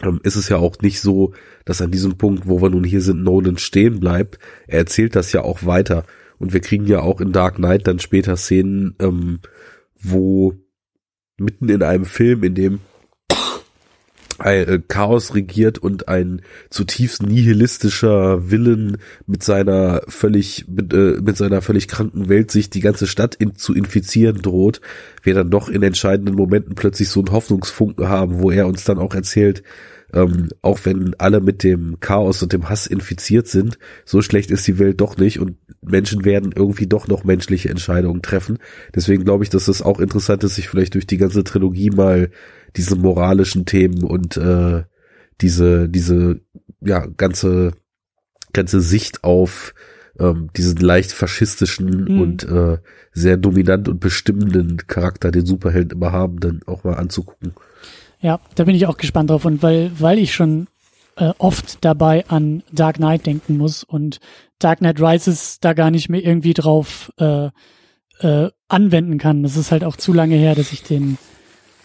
ähm, ist es ja auch nicht so, dass an diesem Punkt, wo wir nun hier sind, Nolan stehen bleibt. Er erzählt das ja auch weiter. Und wir kriegen ja auch in Dark Knight dann später Szenen, ähm, wo mitten in einem Film, in dem äh, Chaos regiert und ein zutiefst nihilistischer Willen mit seiner völlig mit, äh, mit seiner völlig kranken Welt sich die ganze Stadt in, zu infizieren droht, wir dann doch in entscheidenden Momenten plötzlich so einen Hoffnungsfunken haben, wo er uns dann auch erzählt, ähm, auch wenn alle mit dem Chaos und dem Hass infiziert sind, so schlecht ist die Welt doch nicht und Menschen werden irgendwie doch noch menschliche Entscheidungen treffen. Deswegen glaube ich, dass es auch interessant ist, sich vielleicht durch die ganze Trilogie mal diese moralischen Themen und äh, diese, diese, ja, ganze, ganze Sicht auf ähm, diesen leicht faschistischen mhm. und äh, sehr dominant und bestimmenden Charakter, den Superhelden immer haben, dann auch mal anzugucken. Ja, da bin ich auch gespannt drauf und weil, weil ich schon äh, oft dabei an Dark Knight denken muss und Dark Knight Rises da gar nicht mehr irgendwie drauf äh, äh, anwenden kann. Das ist halt auch zu lange her, dass ich den,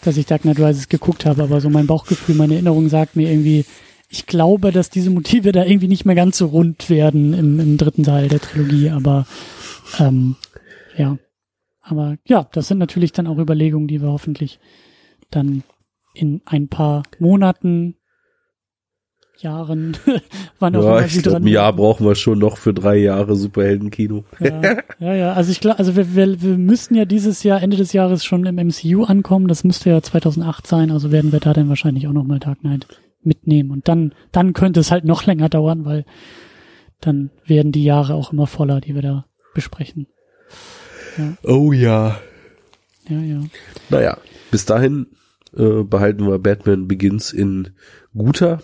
dass ich Dark Knight Rises geguckt habe, aber so mein Bauchgefühl, meine Erinnerung sagt mir irgendwie, ich glaube, dass diese Motive da irgendwie nicht mehr ganz so rund werden im, im dritten Teil der Trilogie, aber ähm, ja. Aber ja, das sind natürlich dann auch Überlegungen, die wir hoffentlich dann in ein paar Monaten, Jahren, wann auch ja, immer sie dran. Ein Jahr brauchen wir schon noch für drei Jahre Superheldenkino. Ja, ja, ja. Also ich glaube, also wir, wir, wir müssen ja dieses Jahr, Ende des Jahres schon im MCU ankommen. Das müsste ja 2008 sein. Also werden wir da dann wahrscheinlich auch nochmal Dark Knight mitnehmen. Und dann, dann könnte es halt noch länger dauern, weil dann werden die Jahre auch immer voller, die wir da besprechen. Ja. Oh ja. Ja, ja. Naja, bis dahin äh, behalten wir Batman Begins in guter,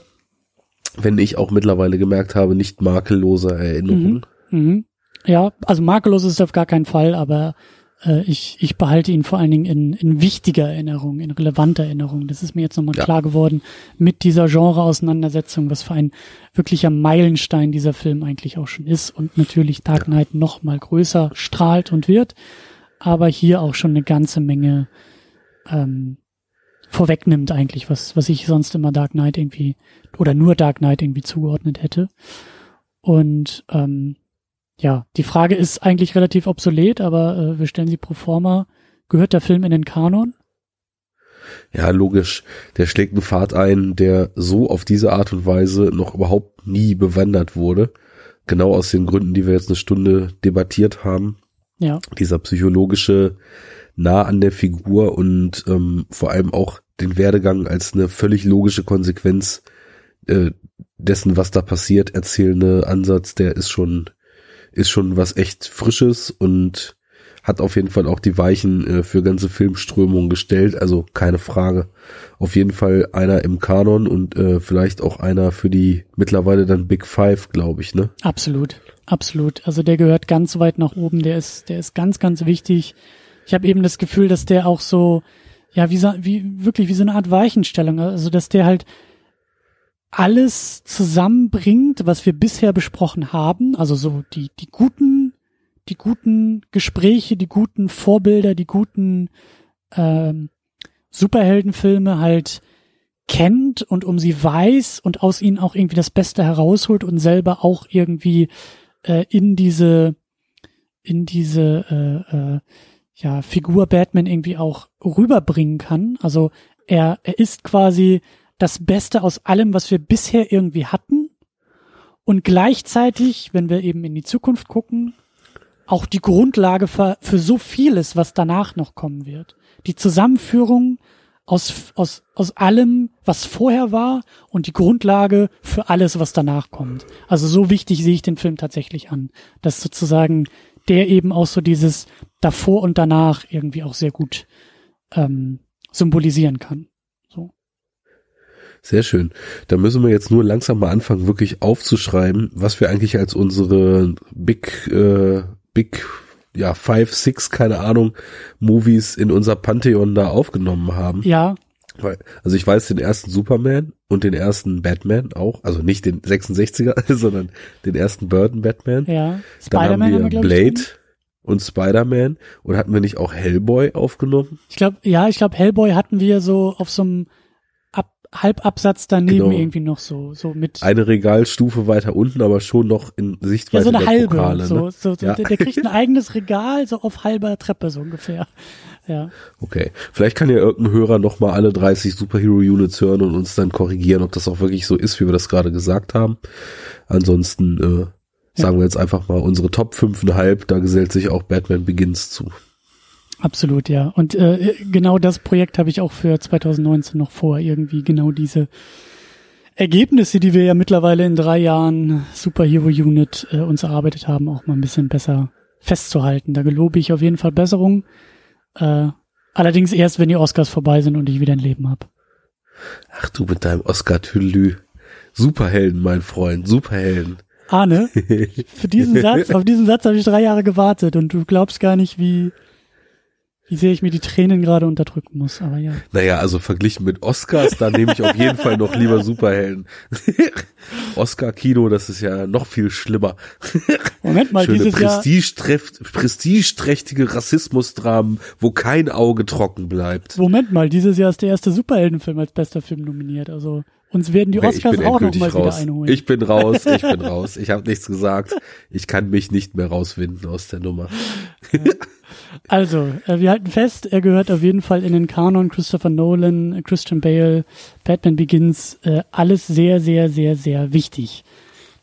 wenn ich auch mittlerweile gemerkt habe, nicht makelloser Erinnerung. Mhm. Ja, also makellos ist es auf gar keinen Fall, aber äh, ich, ich behalte ihn vor allen Dingen in, in wichtiger Erinnerung, in relevanter Erinnerung. Das ist mir jetzt nochmal Ja. klar geworden mit dieser Genre-Auseinandersetzung, was für ein wirklicher Meilenstein dieser Film eigentlich auch schon ist und natürlich Dark Knight noch mal größer strahlt und wird, aber hier auch schon eine ganze Menge ähm, vorwegnimmt eigentlich, was, was ich sonst immer Dark Knight irgendwie oder nur Dark Knight irgendwie zugeordnet hätte. Und ähm, ja, die Frage ist eigentlich relativ obsolet, aber äh, wir stellen sie pro forma. Gehört der Film in den Kanon? Ja, logisch. Der schlägt einen Pfad ein, der so auf diese Art und Weise noch überhaupt nie bewandert wurde. Genau aus den Gründen, die wir jetzt eine Stunde debattiert haben. Ja, Dieser psychologische nah an der Figur und ähm, vor allem auch den Werdegang als eine völlig logische Konsequenz äh, dessen, was da passiert, erzählende Ansatz, der ist schon, ist schon was echt Frisches und hat auf jeden Fall auch die Weichen äh, für ganze Filmströmungen gestellt, also keine Frage. Auf jeden Fall einer im Kanon und äh, vielleicht auch einer für die mittlerweile dann Big Five, glaube ich, ne? absolut, absolut. Also der gehört ganz weit nach oben. Der ist, der ist ganz, ganz wichtig. Ich habe eben das Gefühl, dass der auch so, ja, wie, wie wirklich wie so eine Art Weichenstellung, also dass der halt alles zusammenbringt, was wir bisher besprochen haben, also so die die guten die guten Gespräche, die guten Vorbilder, die guten ähm, Superheldenfilme halt kennt und um sie weiß und aus ihnen auch irgendwie das Beste herausholt und selber auch irgendwie äh, in diese in diese äh, äh, ja Figur Batman irgendwie auch rüberbringen kann. Also er er ist quasi das Beste aus allem, was wir bisher irgendwie hatten und gleichzeitig, wenn wir eben in die Zukunft gucken, auch die Grundlage für, für so vieles, was danach noch kommen wird. Die Zusammenführung aus, aus, aus allem, was vorher war und die Grundlage für alles, was danach kommt. Also so wichtig sehe ich den Film tatsächlich an, dass sozusagen der eben auch so dieses davor und danach irgendwie auch sehr gut ähm, symbolisieren kann. So. Sehr schön. Da müssen wir jetzt nur langsam mal anfangen, wirklich aufzuschreiben, was wir eigentlich als unsere Big, äh, Big, ja, Five, Six, keine Ahnung, Movies in unser Pantheon da aufgenommen haben. Ja, also ich weiß den ersten Superman und den ersten Batman auch, also nicht den 66er, sondern den ersten Burton Batman. ja. Dann haben wir, haben wir. Blade und Spider-Man und hatten wir nicht auch Hellboy aufgenommen? Ich glaube, ja, ich glaube, Hellboy hatten wir so auf so einem Ab Halbabsatz daneben Genau. irgendwie noch so, so mit. Eine Regalstufe weiter unten, aber schon noch in ja, Sichtweite so eine der halbe. Pokale. so, ne? so, so Ja. der, der kriegt ein eigenes Regal, so auf halber Treppe so ungefähr. Ja. Okay, vielleicht kann ja irgendein Hörer noch mal alle 30 Superhero-Units hören und uns dann korrigieren, ob das auch wirklich so ist, wie wir das gerade gesagt haben. Ansonsten äh, sagen wir jetzt einfach mal unsere Top 5,5, da gesellt sich auch Batman Begins zu. Absolut, ja. Und äh, genau das Projekt habe ich auch für 2019 noch vor, irgendwie genau diese Ergebnisse, die wir ja mittlerweile in drei Jahren Superhero Unit äh, uns erarbeitet haben, auch mal ein bisschen besser festzuhalten. Da gelobe ich auf jeden Fall Besserung. Äh, allerdings erst, wenn die Oscars vorbei sind und ich wieder ein Leben habe. Ach du mit deinem Oscar-Tüdelü. Superhelden, mein Freund, Superhelden. Arne, für diesen Satz, auf diesen Satz habe ich drei Jahre gewartet und du glaubst gar nicht, wie, wie sehr ich mir die Tränen gerade unterdrücken muss. Aber ja. Naja, also verglichen mit Oscars, da nehme ich auf jeden Fall noch lieber Superhelden. Oscar-Kino, das ist ja noch viel schlimmer. Moment mal, Schöne dieses Jahr. prestigeträchtige Rassismusdramen, wo kein Auge trocken bleibt. Moment mal, dieses Jahr ist der erste Superheldenfilm als bester Film nominiert. Also uns werden die Oscars auch noch mal wieder einholen. Ich bin raus, ich bin raus. Ich habe nichts gesagt. Ich kann mich nicht mehr rauswinden aus der Nummer. Also, äh, wir halten fest, er gehört auf jeden Fall in den Kanon. Christopher Nolan, Christian Bale, Batman Begins, äh, alles sehr, sehr, sehr, sehr wichtig.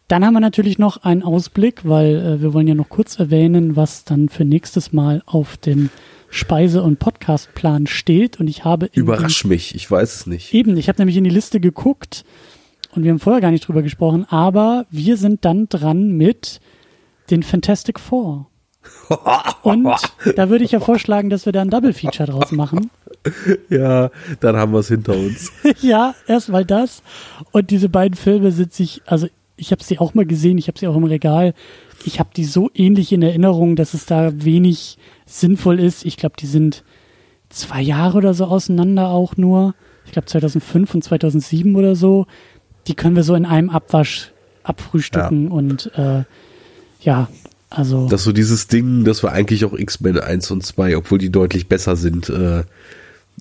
Dann haben wir natürlich noch einen Ausblick, weil äh, wir wollen ja noch kurz erwähnen, was dann für nächstes Mal auf dem Speise- und Podcastplan steht. Und ich habe Überrasch mich, ich weiß es nicht. Eben, ich habe nämlich in die Liste geguckt und wir haben vorher gar nicht drüber gesprochen, aber wir sind dann dran mit den Fantastic Four. Und da würde ich ja vorschlagen, dass wir da ein Double Feature draus machen. Ja, dann haben wir es hinter uns. ja, erstmal das. Und diese beiden Filme sind sich, also ich habe sie auch mal gesehen, ich habe sie auch im Regal. Ich habe die so ähnlich in Erinnerung, dass es da wenig sinnvoll ist. Ich glaube, die sind zwei Jahre oder so auseinander auch nur. Ich glaube 2005 und 2007 oder so. Die können wir so in einem Abwasch abfrühstücken ja. und äh, ja, also. Das ist so dieses Ding, dass wir eigentlich auch X-Men 1 und 2, obwohl die deutlich besser sind, äh,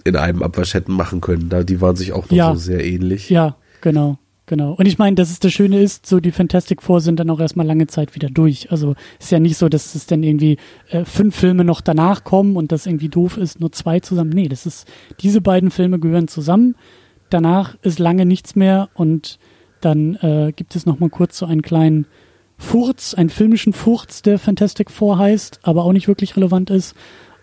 in einem Abwasch hätten machen können. Da, die waren sich auch noch ja. so sehr ähnlich. Ja, genau. Genau. Und ich meine, dass es das Schöne ist, so die Fantastic Four sind dann auch erstmal lange Zeit wieder durch. Also ist ja nicht so, dass es dann irgendwie äh, fünf Filme noch danach kommen und das irgendwie doof ist, nur zwei zusammen. Nee, das ist, diese beiden Filme gehören zusammen. Danach ist lange nichts mehr und dann äh, gibt es nochmal kurz so einen kleinen Furz, einen filmischen Furz, der Fantastic Four heißt, aber auch nicht wirklich relevant ist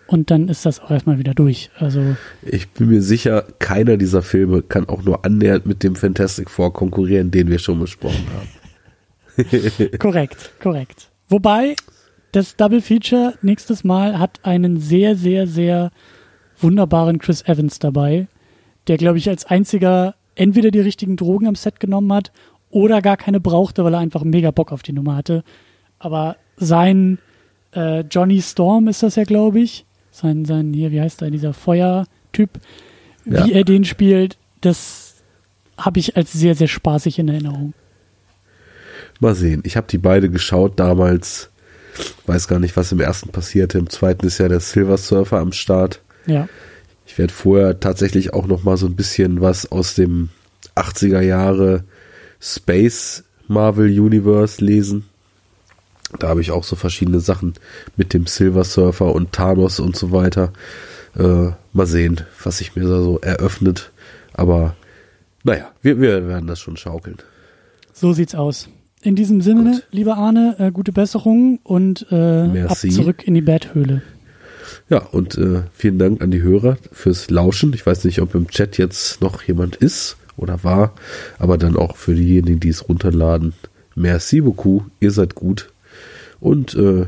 und dann ist das auch erstmal wieder durch. Also ich bin mir sicher, keiner dieser Filme kann auch nur annähernd mit dem Fantastic Four konkurrieren, den wir schon besprochen haben. korrekt, korrekt. Wobei das Double Feature nächstes Mal hat einen sehr, sehr, sehr wunderbaren Chris Evans dabei, der glaube ich als einziger entweder die richtigen Drogen am Set genommen hat oder gar keine brauchte, weil er einfach mega Bock auf die Nummer hatte. Aber sein äh, Johnny Storm ist das ja, glaube ich, sein, sein, hier, wie heißt er, dieser Feuertyp, ja. wie er den spielt, das habe ich als sehr, sehr spaßig in Erinnerung. Mal sehen. Ich habe die beide geschaut damals. Weiß gar nicht, was im ersten passierte. Im zweiten ist ja der Silver Surfer am Start. Ja. Ich werde vorher tatsächlich auch noch mal so ein bisschen was aus dem 80er Jahre Space Marvel Universe lesen. Da habe ich auch so verschiedene Sachen mit dem Silver Surfer und Thanos und so weiter. Äh, mal sehen, was sich mir da so eröffnet. Aber naja, wir, wir werden das schon schaukeln. So sieht's aus. In diesem Sinne, Gut. lieber Arne, äh, gute Besserung und äh, ab zurück in die Betthöhle. Ja, und äh, vielen Dank an die Hörer fürs Lauschen. Ich weiß nicht, ob im Chat jetzt noch jemand ist oder war, aber dann auch für diejenigen, die es runterladen. Merci beaucoup, ihr seid gut. Und äh,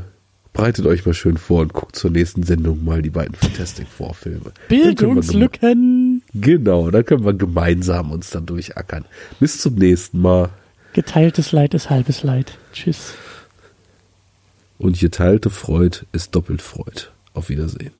breitet euch mal schön vor und guckt zur nächsten Sendung mal die beiden Fantastic Four Filme. Bildungslücken. Genau, da können wir gemeinsam uns dann durchackern. Bis zum nächsten Mal. Geteiltes Leid ist halbes Leid. Tschüss. Und geteilte Freud ist doppelt Freud. Auf Wiedersehen.